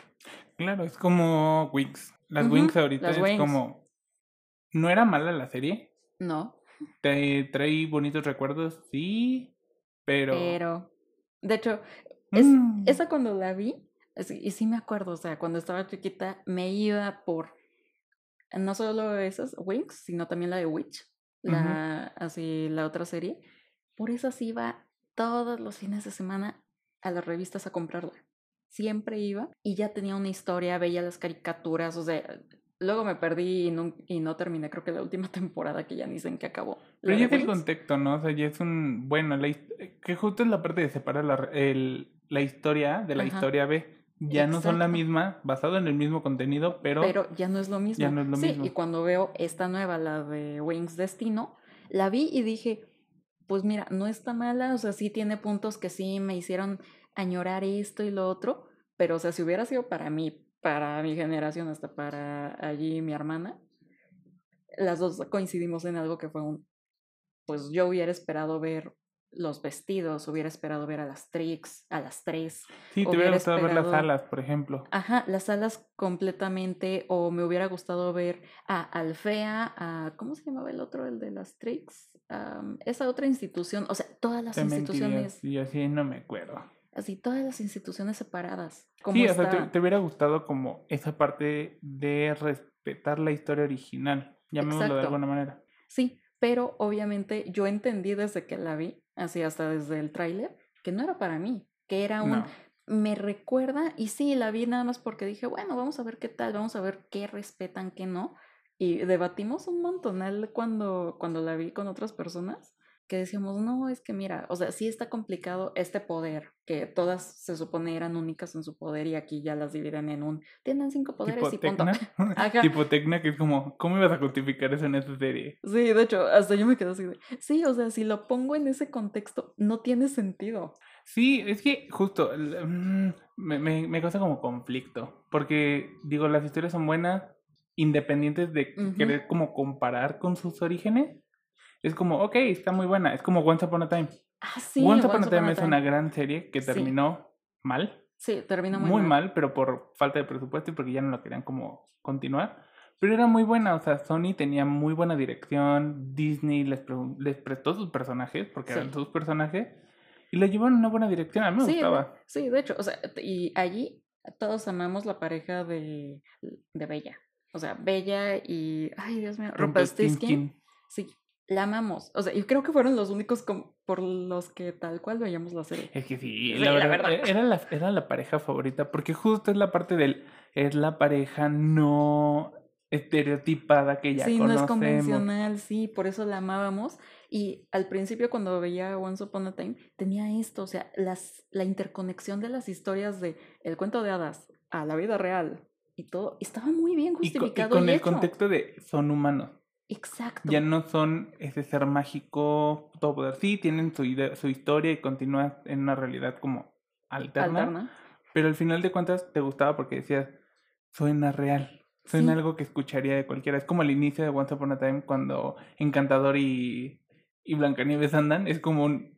Speaker 2: Claro, es como Wings. Las Wings ahorita es
Speaker 3: Wings.
Speaker 2: como... No era mala la serie.
Speaker 3: No,
Speaker 2: Te trae bonitos recuerdos, sí, pero...
Speaker 3: pero de hecho, es,
Speaker 2: Mm,
Speaker 3: esa cuando la vi, así- y sí me acuerdo, o sea, cuando estaba chiquita me iba por no solo esas Wings, sino también la de Witch, la así la otra serie. Por eso sí iba todos los fines de semana a las revistas a comprarla. Siempre iba y ya tenía una historia, veía las caricaturas, o sea, luego me perdí y no, y no terminé, creo que la última temporada que ya ni sé en qué acabó.
Speaker 2: Pero ya es el contexto, ¿no? O sea, ya es un... Bueno, la his- que justo es la parte de separar la, el- la historia de la
Speaker 3: Ajá.
Speaker 2: historia B. Ya no son la misma, basado en el mismo contenido, pero...
Speaker 3: pero ya no es lo mismo.
Speaker 2: no es lo
Speaker 3: sí,
Speaker 2: mismo.
Speaker 3: y cuando veo esta nueva, la de Wings Destino, la vi y dije, pues mira, no está mala, o sea, sí tiene puntos que sí me hicieron añorar esto y lo otro, pero o sea, si hubiera sido para mí, para mi generación, hasta para allí mi hermana, las dos coincidimos en algo que fue un, pues yo hubiera esperado ver los vestidos, hubiera esperado ver a las Trix, a las tres,
Speaker 2: sí, te hubiera gustado ver las alas, por ejemplo.
Speaker 3: Ajá, las alas completamente, o me hubiera gustado ver a Alfea, a, ¿cómo se llamaba el otro, el de las Trix? Am, esa otra institución, o sea, todas las
Speaker 2: Te
Speaker 3: instituciones,
Speaker 2: y así no me acuerdo.
Speaker 3: Así, todas las instituciones separadas. Como
Speaker 2: Sí, o sea, te,
Speaker 3: está-
Speaker 2: te hubiera gustado como esa parte de respetar la historia original, llamémoslo de
Speaker 3: Exacto.
Speaker 2: alguna manera.
Speaker 3: Sí, pero obviamente yo entendí desde que la vi, así hasta desde el tráiler, que no era para mí, que era un,
Speaker 2: No.
Speaker 3: me recuerda, y sí, la vi nada más porque dije, bueno, vamos a ver qué tal, vamos a ver qué respetan, qué no. Y debatimos un montonal cuando, cuando la vi con otras personas, que decíamos, no, es que mira, o sea, sí está complicado este poder, que todas se supone eran únicas en su poder y aquí ya las dividen en un, tienen cinco poderes
Speaker 2: Tipo
Speaker 3: y punto.
Speaker 2: Tipo Tecna, que es como, ¿cómo ibas a justificar eso en esa serie?
Speaker 3: Sí, de hecho, hasta yo me quedé así de, sí, o sea, si lo pongo en ese contexto, no tiene sentido.
Speaker 2: Sí, es que justo mm, me, me, me causa como conflicto, porque digo, las historias son buenas, independientes de querer como comparar con sus orígenes. Es como, ok, está muy buena, es como Once Upon a Time.
Speaker 3: Ah, sí,
Speaker 2: Once Upon
Speaker 3: Once
Speaker 2: a Time
Speaker 3: Upon a
Speaker 2: es
Speaker 3: Time.
Speaker 2: una gran serie que
Speaker 3: Sí.
Speaker 2: terminó mal,
Speaker 3: Sí, termina muy,
Speaker 2: muy,
Speaker 3: mal.
Speaker 2: mal, pero por falta de presupuesto y porque ya no lo querían como continuar. Pero era muy buena, o sea, Sony tenía muy buena dirección, Disney les, pre- les prestó sus personajes, porque
Speaker 3: Sí.
Speaker 2: eran sus personajes, y le llevaron una buena dirección, a mí me
Speaker 3: Sí,
Speaker 2: gustaba.
Speaker 3: sí, de hecho, o sea, y allí todos amamos la pareja de, de Bella. O sea, Bella y, ay, Dios mío. Rumpelstiltskin. Sí, la amamos. O sea, yo creo que fueron los únicos por los que tal cual veíamos la serie.
Speaker 2: Es que sí,
Speaker 3: Sí,
Speaker 2: la
Speaker 3: la
Speaker 2: verdad, e- Era, la, era la pareja favorita, porque justo es la parte del, es la pareja no estereotipada que ya
Speaker 3: sí, no es
Speaker 2: conocemos.
Speaker 3: convencional, sí, por eso la amábamos. Y al principio cuando veía Once Upon a Time, tenía esto, o sea, las, la interconexión de las historias de el cuento de hadas a la vida real y todo, estaba muy bien
Speaker 2: Y, co- y
Speaker 3: justificado
Speaker 2: con
Speaker 3: y
Speaker 2: el
Speaker 3: hecho.
Speaker 2: contexto de son humanos.
Speaker 3: Exacto.
Speaker 2: Ya no son ese ser mágico, todo poder. Sí, tienen su, idea- su historia y continúan en una realidad como alterna.
Speaker 3: alterna.
Speaker 2: Pero al final de cuentas te gustaba porque decías, suena real. Suena
Speaker 3: Sí.
Speaker 2: algo que escucharía de cualquiera. Es como el inicio de Once Upon a Time cuando Encantador y, y Blancanieves andan. Es como un,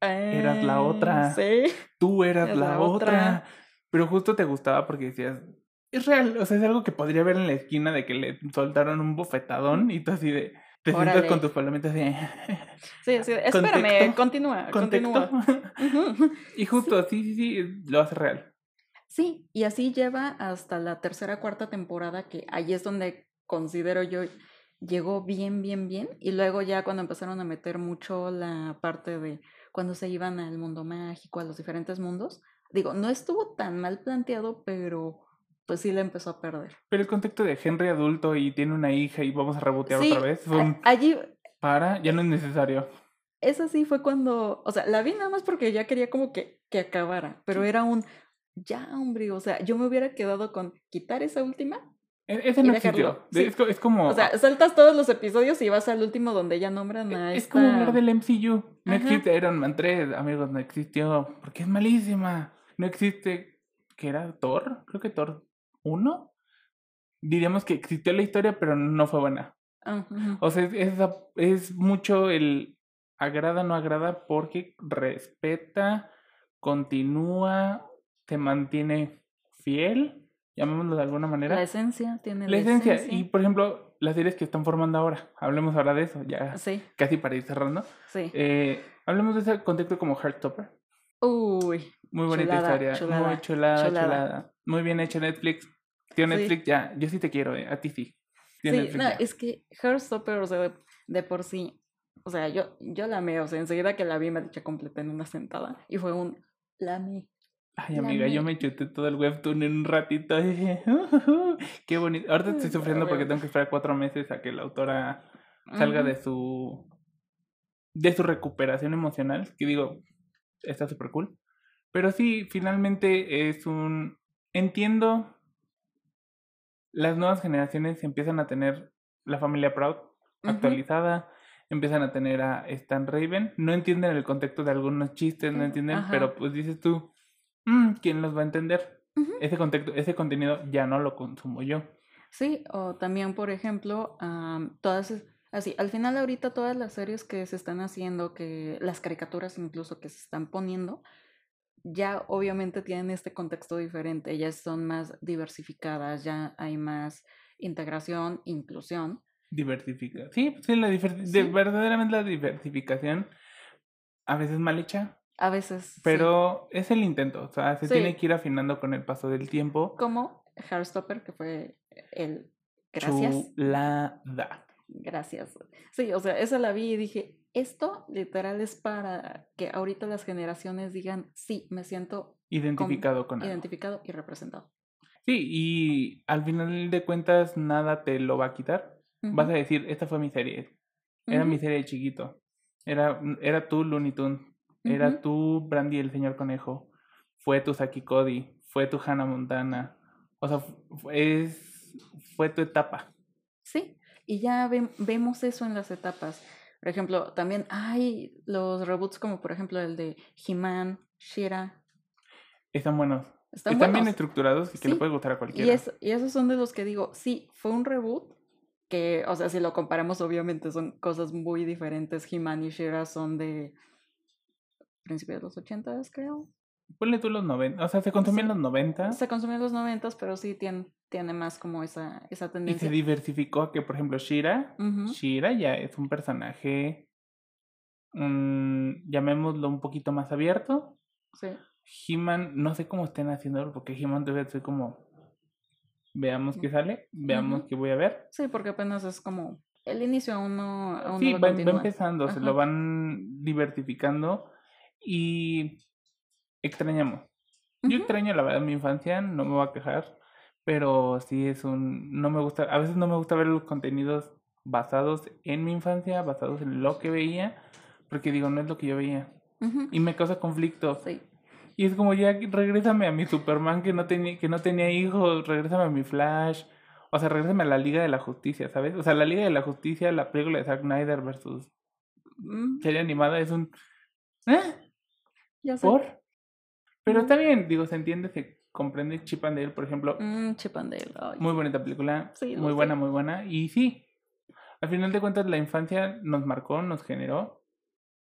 Speaker 2: Eras la
Speaker 3: Eh,
Speaker 2: otra.
Speaker 3: Sí.
Speaker 2: tú eras la,
Speaker 3: la
Speaker 2: otra.
Speaker 3: otra.
Speaker 2: Pero justo te gustaba porque decías, es real. O sea, es algo que podría ver en la esquina de que le soltaron un bofetadón y tú así de... Te sientas con tus palomitas de...
Speaker 3: Sí, sí. Espérame,
Speaker 2: Contexto,
Speaker 3: continúa,
Speaker 2: contexto.
Speaker 3: continúa.
Speaker 2: Y justo, sí, sí, sí, lo hace real.
Speaker 3: Sí, y así lleva hasta la tercera, cuarta temporada, que ahí es donde considero yo llegó bien, bien, bien. Y luego ya cuando empezaron a meter mucho la parte de cuando se iban al mundo mágico, a los diferentes mundos, digo, no estuvo tan mal planteado, pero pues sí la empezó a perder.
Speaker 2: Pero el contexto de Henry adulto y tiene una hija y vamos a rebotear
Speaker 3: Sí,
Speaker 2: otra vez,
Speaker 3: allí,
Speaker 2: para, ya no es necesario.
Speaker 3: esa sí fue cuando, o sea, la vi nada más porque ya quería como que, que acabara, pero era un, ya hombre, o sea, yo me hubiera quedado con quitar esa última
Speaker 2: E- Ese no existió.
Speaker 3: Sí.
Speaker 2: Es, co- es como...
Speaker 3: O sea, saltas todos los episodios y vas al último donde ya nombran a
Speaker 2: es
Speaker 3: esta...
Speaker 2: como hablar del MCU. No
Speaker 3: Ajá.
Speaker 2: existe Iron Man 3, amigos, no existió. Porque es malísima. No existe... ¿Qué era? ¿Thor? Creo que Thor 1. Diríamos que existió la historia, pero no fue buena.
Speaker 3: Ah.
Speaker 2: O sea, es, es, es mucho el agrada, no agrada, porque respeta, continúa, se mantiene fiel, llamémoslo de alguna manera.
Speaker 3: La esencia tiene
Speaker 2: La esencia. Y por ejemplo, las series que están formando ahora, hablemos ahora de eso, ya
Speaker 3: Sí,
Speaker 2: casi para ir cerrando.
Speaker 3: sí.
Speaker 2: Eh, hablemos de ese contexto como Heartstopper.
Speaker 3: Uy,
Speaker 2: Muy bonita
Speaker 3: Chulada,
Speaker 2: historia,
Speaker 3: chulada,
Speaker 2: muy chulada,
Speaker 3: chulada.
Speaker 2: chulada. Muy bien hecho Netflix. Tío
Speaker 3: Sí.
Speaker 2: Netflix, ya, yo sí te quiero, eh, a ti sí. Tío
Speaker 3: sí,
Speaker 2: Netflix,
Speaker 3: no,
Speaker 2: ya.
Speaker 3: es que Heartstopper, o sea, de, de por sí, o sea, yo, yo la amé, o sea, enseguida que la vi me la eché completa en una sentada y fue un, la amé.
Speaker 2: Ay,
Speaker 3: la
Speaker 2: amiga, yo me chuté todo el webtoon en un ratito. dije, Qué bonito. Ahorita estoy sufriendo porque tengo que esperar cuatro meses a que la autora salga
Speaker 3: Ujú.
Speaker 2: de su de su recuperación emocional, que digo, está súper cool. Pero sí, finalmente es un entiendo las nuevas generaciones empiezan a tener la familia Proud actualizada, empiezan a tener a Stan Raven, no entienden el contexto de algunos chistes, no entienden,
Speaker 3: ajá.
Speaker 2: pero pues dices tú, "Mm, ¿quién los va a entender? Ese contexto, ese contenido ya no lo consumo yo.
Speaker 3: Sí, o también, por ejemplo, am, todas, así, al final ahorita todas las series que se están haciendo, que las caricaturas incluso que se están poniendo, ya obviamente tienen este contexto diferente, ya son más diversificadas, ya hay más integración, inclusión.
Speaker 2: Diversifica. Sí, sí, la diver- de- verdaderamente la diversificación a veces mal hecha,
Speaker 3: A veces, sí,
Speaker 2: pero es el intento, o sea, se
Speaker 3: Sí.
Speaker 2: tiene que ir afinando con el paso del tiempo.
Speaker 3: como Heartstopper, que fue el... Gracias.
Speaker 2: Chulada.
Speaker 3: Gracias. Sí, o sea, esa la vi y dije, esto literal es para que ahorita las generaciones digan, sí, me siento
Speaker 2: Identificado con algo.
Speaker 3: identificado y representado.
Speaker 2: Sí, y al final de cuentas nada te lo va a quitar. Vas a decir, esta fue mi serie. Era mi serie de chiquito. Era, era tu Looney Tunes. Era tu Brandy el señor conejo. Fue tu Saki Cody. Fue tu Hannah Montana. O sea, es, fue tu etapa.
Speaker 3: Sí, y ya ve- vemos eso en las etapas. Por ejemplo, también hay los reboots como por ejemplo el de He-Man, She-Ra.
Speaker 2: Están buenos.
Speaker 3: Están,
Speaker 2: Están bien estructurados y que le puede gustar a
Speaker 3: Y,
Speaker 2: cualquiera.
Speaker 3: es, y esos son de los que digo, sí, fue un reboot, que, o sea, si lo comparamos, obviamente son cosas muy diferentes. He-Man y She-Ra son de principios de los 80, creo.
Speaker 2: Ponle tú los 90. O sea, se consumía en
Speaker 3: Sí.
Speaker 2: los 90
Speaker 3: Se consumió en los 90, pero sí tiene, tiene más como esa, esa
Speaker 2: y se
Speaker 3: tendencia.
Speaker 2: diversificó a que, por ejemplo, Shira.
Speaker 3: Ujú,
Speaker 2: Shira ya es un personaje, mm, llamémoslo un poquito más abierto.
Speaker 3: sí.
Speaker 2: He-Man, no sé cómo estén haciendo, porque He-Man todavía estoy como, veamos qué sale, veamos
Speaker 3: Ujú.
Speaker 2: qué voy a ver.
Speaker 3: Sí, porque apenas es como el inicio aún no, aún
Speaker 2: Sí,
Speaker 3: no
Speaker 2: va, empezando, se lo van diversificando y extrañamos. Yo extraño la verdad mi infancia, no me voy a quejar, pero sí es un, no me gusta, a veces no me gusta ver los contenidos basados en mi infancia, basados en lo que veía, porque digo, no es lo que yo veía. Y me causa conflicto.
Speaker 3: Sí.
Speaker 2: Y es como ya, regrésame a mi Superman que no tenía, que no tenía hijos, regrésame a mi Flash. O sea, regrésame a la Liga de la Justicia, ¿sabes? O sea, la Liga de la Justicia, la película de Zack Snyder versus
Speaker 3: Mm,
Speaker 2: serie animada es un... ¿Eh?
Speaker 3: ya sé.
Speaker 2: ¿Por? Pero está bien, digo, se entiende, se comprende Chip and Dale, por ejemplo.
Speaker 3: Mm, Chip and Dale, ay,
Speaker 2: Muy bonita película,
Speaker 3: Sí,
Speaker 2: muy
Speaker 3: sé.
Speaker 2: buena, muy buena. Y sí, al final de cuentas la infancia nos marcó, nos generó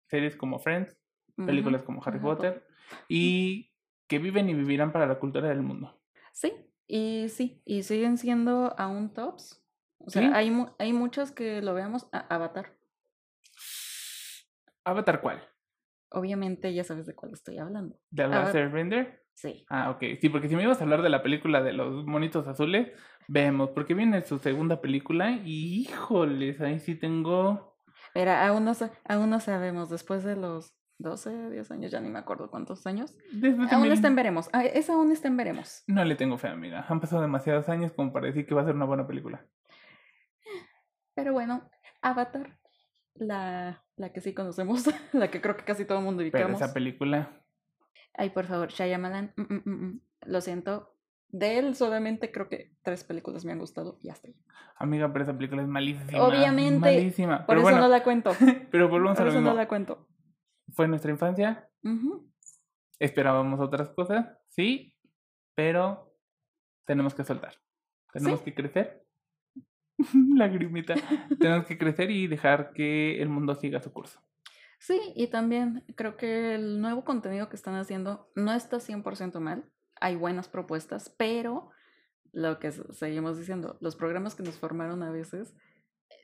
Speaker 2: series como Friends, películas como Harry Potter, y que viven y vivirán para la cultura del mundo.
Speaker 3: Sí, y sí, y siguen siendo aún tops. O sea,
Speaker 2: Sí.
Speaker 3: hay, mu- hay muchos que lo veamos a Avatar.
Speaker 2: ¿Avatar cuál?
Speaker 3: Obviamente ya sabes de cuál estoy hablando.
Speaker 2: ¿De Last
Speaker 3: Ava-
Speaker 2: Airbender?
Speaker 3: Sí.
Speaker 2: Ah, ok. Sí, porque si me ibas a hablar de la película de los monitos azules, vemos, porque viene su segunda película y híjoles, ahí sí tengo...
Speaker 3: Mira, aún no, aún no sabemos, después de los 12, 10 años, ya ni me acuerdo cuántos años. Aún
Speaker 2: mil-
Speaker 3: está en veremos. Ah, es aún está en veremos.
Speaker 2: No le tengo fe, amiga. Han pasado demasiados años como para decir que va a ser una buena película.
Speaker 3: Pero bueno, Avatar, la, la que sí conocemos, la que creo que casi todo el mundo
Speaker 2: Pero
Speaker 3: ubicamos.
Speaker 2: esa película...
Speaker 3: Ay, por favor, Shyamalan, mm, mm, mm, mm, lo siento. De él solamente creo que tres películas me han gustado y hasta ahí.
Speaker 2: Amiga, pero esa película es malísima.
Speaker 3: Obviamente,
Speaker 2: Malísima.
Speaker 3: Por
Speaker 2: Pero
Speaker 3: eso
Speaker 2: bueno,
Speaker 3: no la cuento.
Speaker 2: pero volvemos a
Speaker 3: Por
Speaker 2: lo
Speaker 3: eso
Speaker 2: mismo.
Speaker 3: no la cuento.
Speaker 2: Fue nuestra infancia, esperábamos otras cosas, sí, pero tenemos que soltar. Tenemos
Speaker 3: Sí.
Speaker 2: que crecer. Lagrimita. tenemos que crecer y dejar que el mundo siga su curso.
Speaker 3: Sí, y también creo que el nuevo contenido que están haciendo no está 100% mal. Hay buenas propuestas, pero lo que seguimos diciendo, los programas que nos formaron a veces,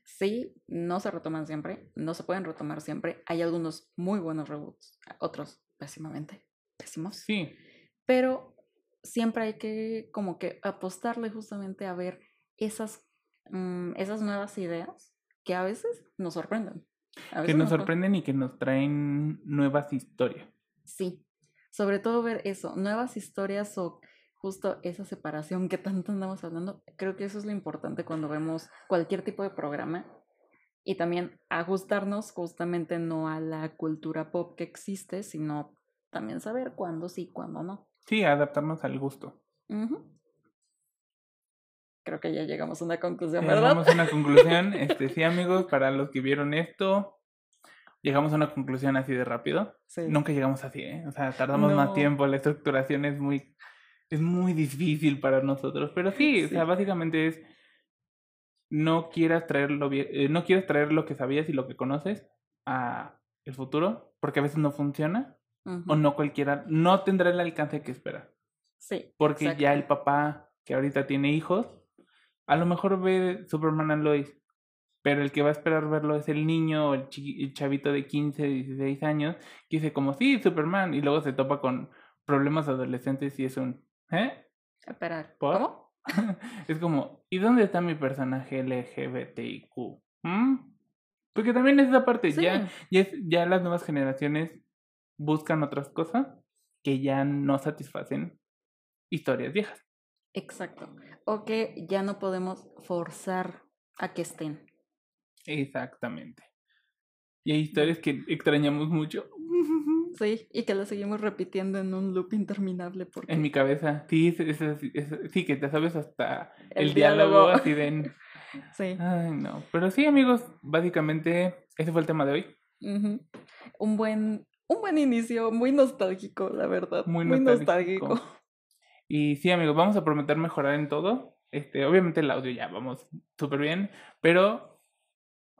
Speaker 3: sí, no se retoman siempre, no se pueden retomar siempre. Hay algunos muy buenos reboots, otros pésimamente, pésimos.
Speaker 2: Sí,
Speaker 3: pero siempre hay que como que apostarle justamente a ver esas, mm, esas nuevas ideas que a veces nos sorprenden.
Speaker 2: Que nos sorprenden y que nos traen nuevas historias.
Speaker 3: Sí, sobre todo ver eso, nuevas historias o justo esa separación que tanto andamos hablando. Creo que eso es lo importante cuando vemos cualquier tipo de programa y también ajustarnos justamente no a la cultura pop que existe, sino también saber cuándo sí, cuándo no.
Speaker 2: Sí, adaptarnos al gusto.
Speaker 3: Ujú. Creo que ya llegamos a una conclusión, ¿verdad?
Speaker 2: Llegamos a una conclusión. Este, sí, amigos, para los que vieron esto, llegamos a una conclusión así de rápido.
Speaker 3: Sí.
Speaker 2: Nunca llegamos así, ¿eh? O sea, tardamos más tiempo, la estructuración es muy, es muy difícil para nosotros. Pero sí, o sea, básicamente es, no quieras traer lo, eh, no quieras traer lo que sabías y lo que conoces a el futuro, porque a veces no funciona, o
Speaker 3: Ujú.
Speaker 2: no cualquiera, no tendrá el alcance que espera.
Speaker 3: Sí.
Speaker 2: Porque ya el papá que ahorita tiene hijos, a lo mejor ve Superman and Lois, pero el que va a esperar verlo es el niño o el, el chavito de 15, 16 años, que dice como, sí, Superman, y luego se topa con problemas adolescentes y es un, ¿eh?
Speaker 3: Esperar.
Speaker 2: ¿Por?
Speaker 3: ¿Cómo?
Speaker 2: es como, ¿y dónde está mi personaje LGBTIQ? ¿Mm? Porque también es esa parte,
Speaker 3: Sí.
Speaker 2: ya, ya, es- ya las nuevas generaciones buscan otras cosas que ya no satisfacen historias viejas.
Speaker 3: Exacto. O que ya no podemos forzar a que estén.
Speaker 2: Exactamente. Y hay historias que extrañamos mucho.
Speaker 3: Sí, y que las seguimos repitiendo en un loop interminable. Porque...
Speaker 2: En mi cabeza. Sí, es, es- es- sí, que te sabes hasta el, diálogo así de...
Speaker 3: Sí.
Speaker 2: Ay, no. Pero sí, amigos, básicamente ese fue el tema de hoy.
Speaker 3: Un buen, un buen inicio, muy nostálgico, la verdad.
Speaker 2: Muy
Speaker 3: Muy,
Speaker 2: nostálgico. Y sí, amigos, vamos a prometer mejorar en todo. Este, obviamente el audio ya vamos súper bien, pero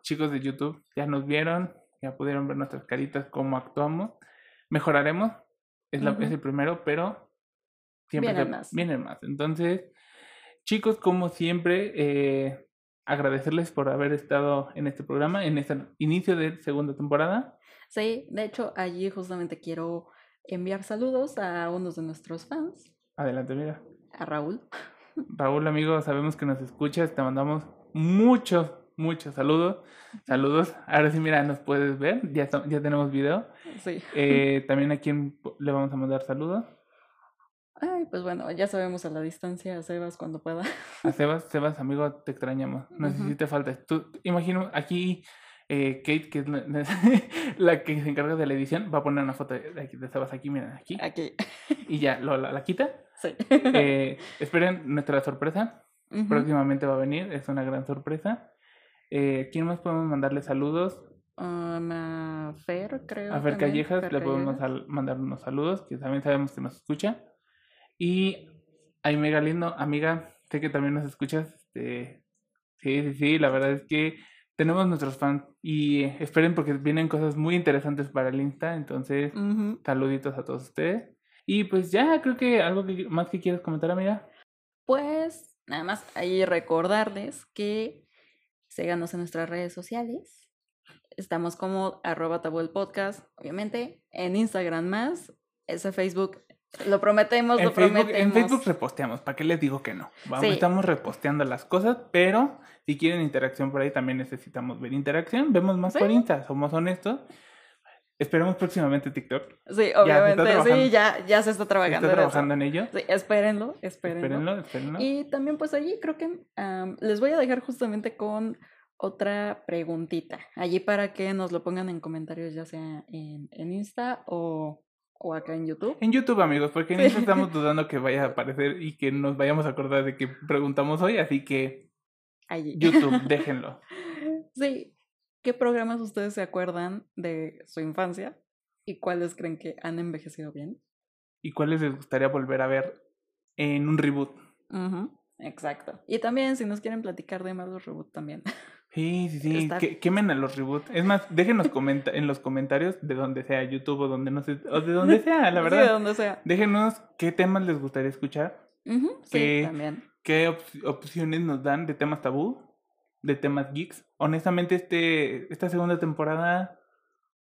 Speaker 2: chicos de YouTube ya nos vieron, ya pudieron ver nuestras caritas, cómo actuamos. Mejoraremos, es, la, es el primero, pero siempre
Speaker 3: Vienen más.
Speaker 2: vienen más. Entonces, chicos, como siempre, eh, agradecerles por haber estado en este programa, en este inicio de segunda temporada.
Speaker 3: Sí, de hecho, allí justamente quiero enviar saludos a unos de nuestros fans,
Speaker 2: Adelante, mira.
Speaker 3: a Raúl.
Speaker 2: Raúl, amigo, sabemos que nos escuchas, te mandamos muchos, muchos saludos. Saludos. Ahora sí, mira, nos puedes ver, ya, ya tenemos video.
Speaker 3: Sí.
Speaker 2: Eh, también a quien le vamos a mandar saludos.
Speaker 3: Ay, pues bueno, ya sabemos a la distancia, a Sebas cuando pueda.
Speaker 2: A Sebas, Sebas, amigo, te extrañamos. No sé si te falta. Tú, imagino, aquí eh, Kate, que es la, la que se encarga de la edición, va a poner una foto de, de Sebas aquí, miren, aquí.
Speaker 3: Aquí.
Speaker 2: Y ya, lo, la, la quita.
Speaker 3: Sí.
Speaker 2: Eh, esperen nuestra sorpresa.
Speaker 3: Ujú.
Speaker 2: Próximamente va a venir, es una gran sorpresa. Eh, ¿Quién más podemos mandarle saludos?
Speaker 3: Um, a Fer, creo.
Speaker 2: A Fer
Speaker 3: también,
Speaker 2: Callejas
Speaker 3: Fer
Speaker 2: le podemos
Speaker 3: Callejas.
Speaker 2: mandar unos saludos, que también sabemos que nos escucha. Y a Mega Lindo, amiga, sé que también nos escuchas. Este, sí, sí, sí, la verdad es que tenemos nuestros fans y esperen porque vienen cosas muy interesantes para el Insta. Entonces,
Speaker 3: Ujú.
Speaker 2: saluditos a todos ustedes. Y pues ya, creo que algo que, más que quieras comentar, amiga.
Speaker 3: Pues nada más ahí recordarles que síganos en nuestras redes sociales. Estamos como arroba tabú el podcast, obviamente. En Instagram más. Ese Facebook, lo prometemos,
Speaker 2: En
Speaker 3: lo
Speaker 2: Facebook,
Speaker 3: prometemos.
Speaker 2: en Facebook reposteamos, ¿para qué les digo que no? Vamos,
Speaker 3: Sí.
Speaker 2: Estamos reposteando las cosas, pero si quieren interacción por ahí también necesitamos ver interacción. Vemos más por. Insta, somos honestos. Esperemos próximamente TikTok.
Speaker 3: Sí, obviamente, sí, ya, ya se está trabajando.
Speaker 2: está trabajando en ello.
Speaker 3: Sí, espérenlo, espérenlo.
Speaker 2: Espérenlo, espérenlo.
Speaker 3: Y también pues allí creo que les voy a dejar justamente con otra preguntita. Allí para que nos lo pongan en comentarios ya sea en, en Insta o, o acá en YouTube.
Speaker 2: En YouTube, amigos, porque en
Speaker 3: Sí.
Speaker 2: Insta estamos dudando que vaya a aparecer y que nos vayamos a acordar de que preguntamos hoy, así que
Speaker 3: Allí.
Speaker 2: YouTube, déjenlo.
Speaker 3: Sí. ¿Qué programas ustedes se acuerdan de su infancia? ¿Y cuáles creen que han envejecido bien?
Speaker 2: ¿Y cuáles les gustaría volver a ver en un reboot?
Speaker 3: Ujú, Exacto. Y también si nos quieren platicar de malos reboot también.
Speaker 2: Sí, sí, sí.
Speaker 3: Está-
Speaker 2: que- quemen a los reboots. Es más, déjenos comenta en los comentarios de donde sea, YouTube o donde no sé, o de donde sea, la
Speaker 3: Sí,
Speaker 2: verdad.
Speaker 3: de donde sea.
Speaker 2: Déjenos qué temas les gustaría escuchar,
Speaker 3: Ujú, Sí,
Speaker 2: que-
Speaker 3: también.
Speaker 2: qué op- opciones nos dan de temas tabú, de temas geeks. Honestamente, este, esta segunda temporada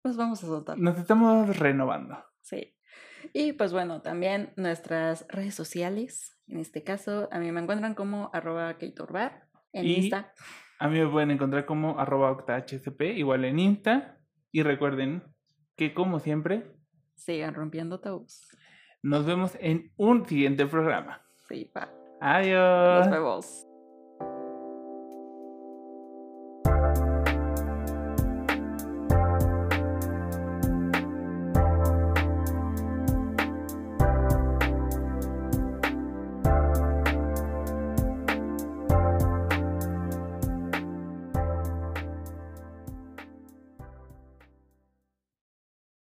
Speaker 3: Pues vamos a soltar.
Speaker 2: nos estamos renovando.
Speaker 3: Sí. Y pues bueno, también nuestras redes sociales. En este caso, a mí me encuentran como arroba Keitorbar en
Speaker 2: Y-
Speaker 3: Insta.
Speaker 2: A mí me pueden encontrar como arroba octahsp, igual en Insta. Y recuerden que como siempre,
Speaker 3: Sigan rompiendo tabús.
Speaker 2: nos vemos en un siguiente programa.
Speaker 3: Sí, pa.
Speaker 2: Adiós.
Speaker 3: Nos vemos.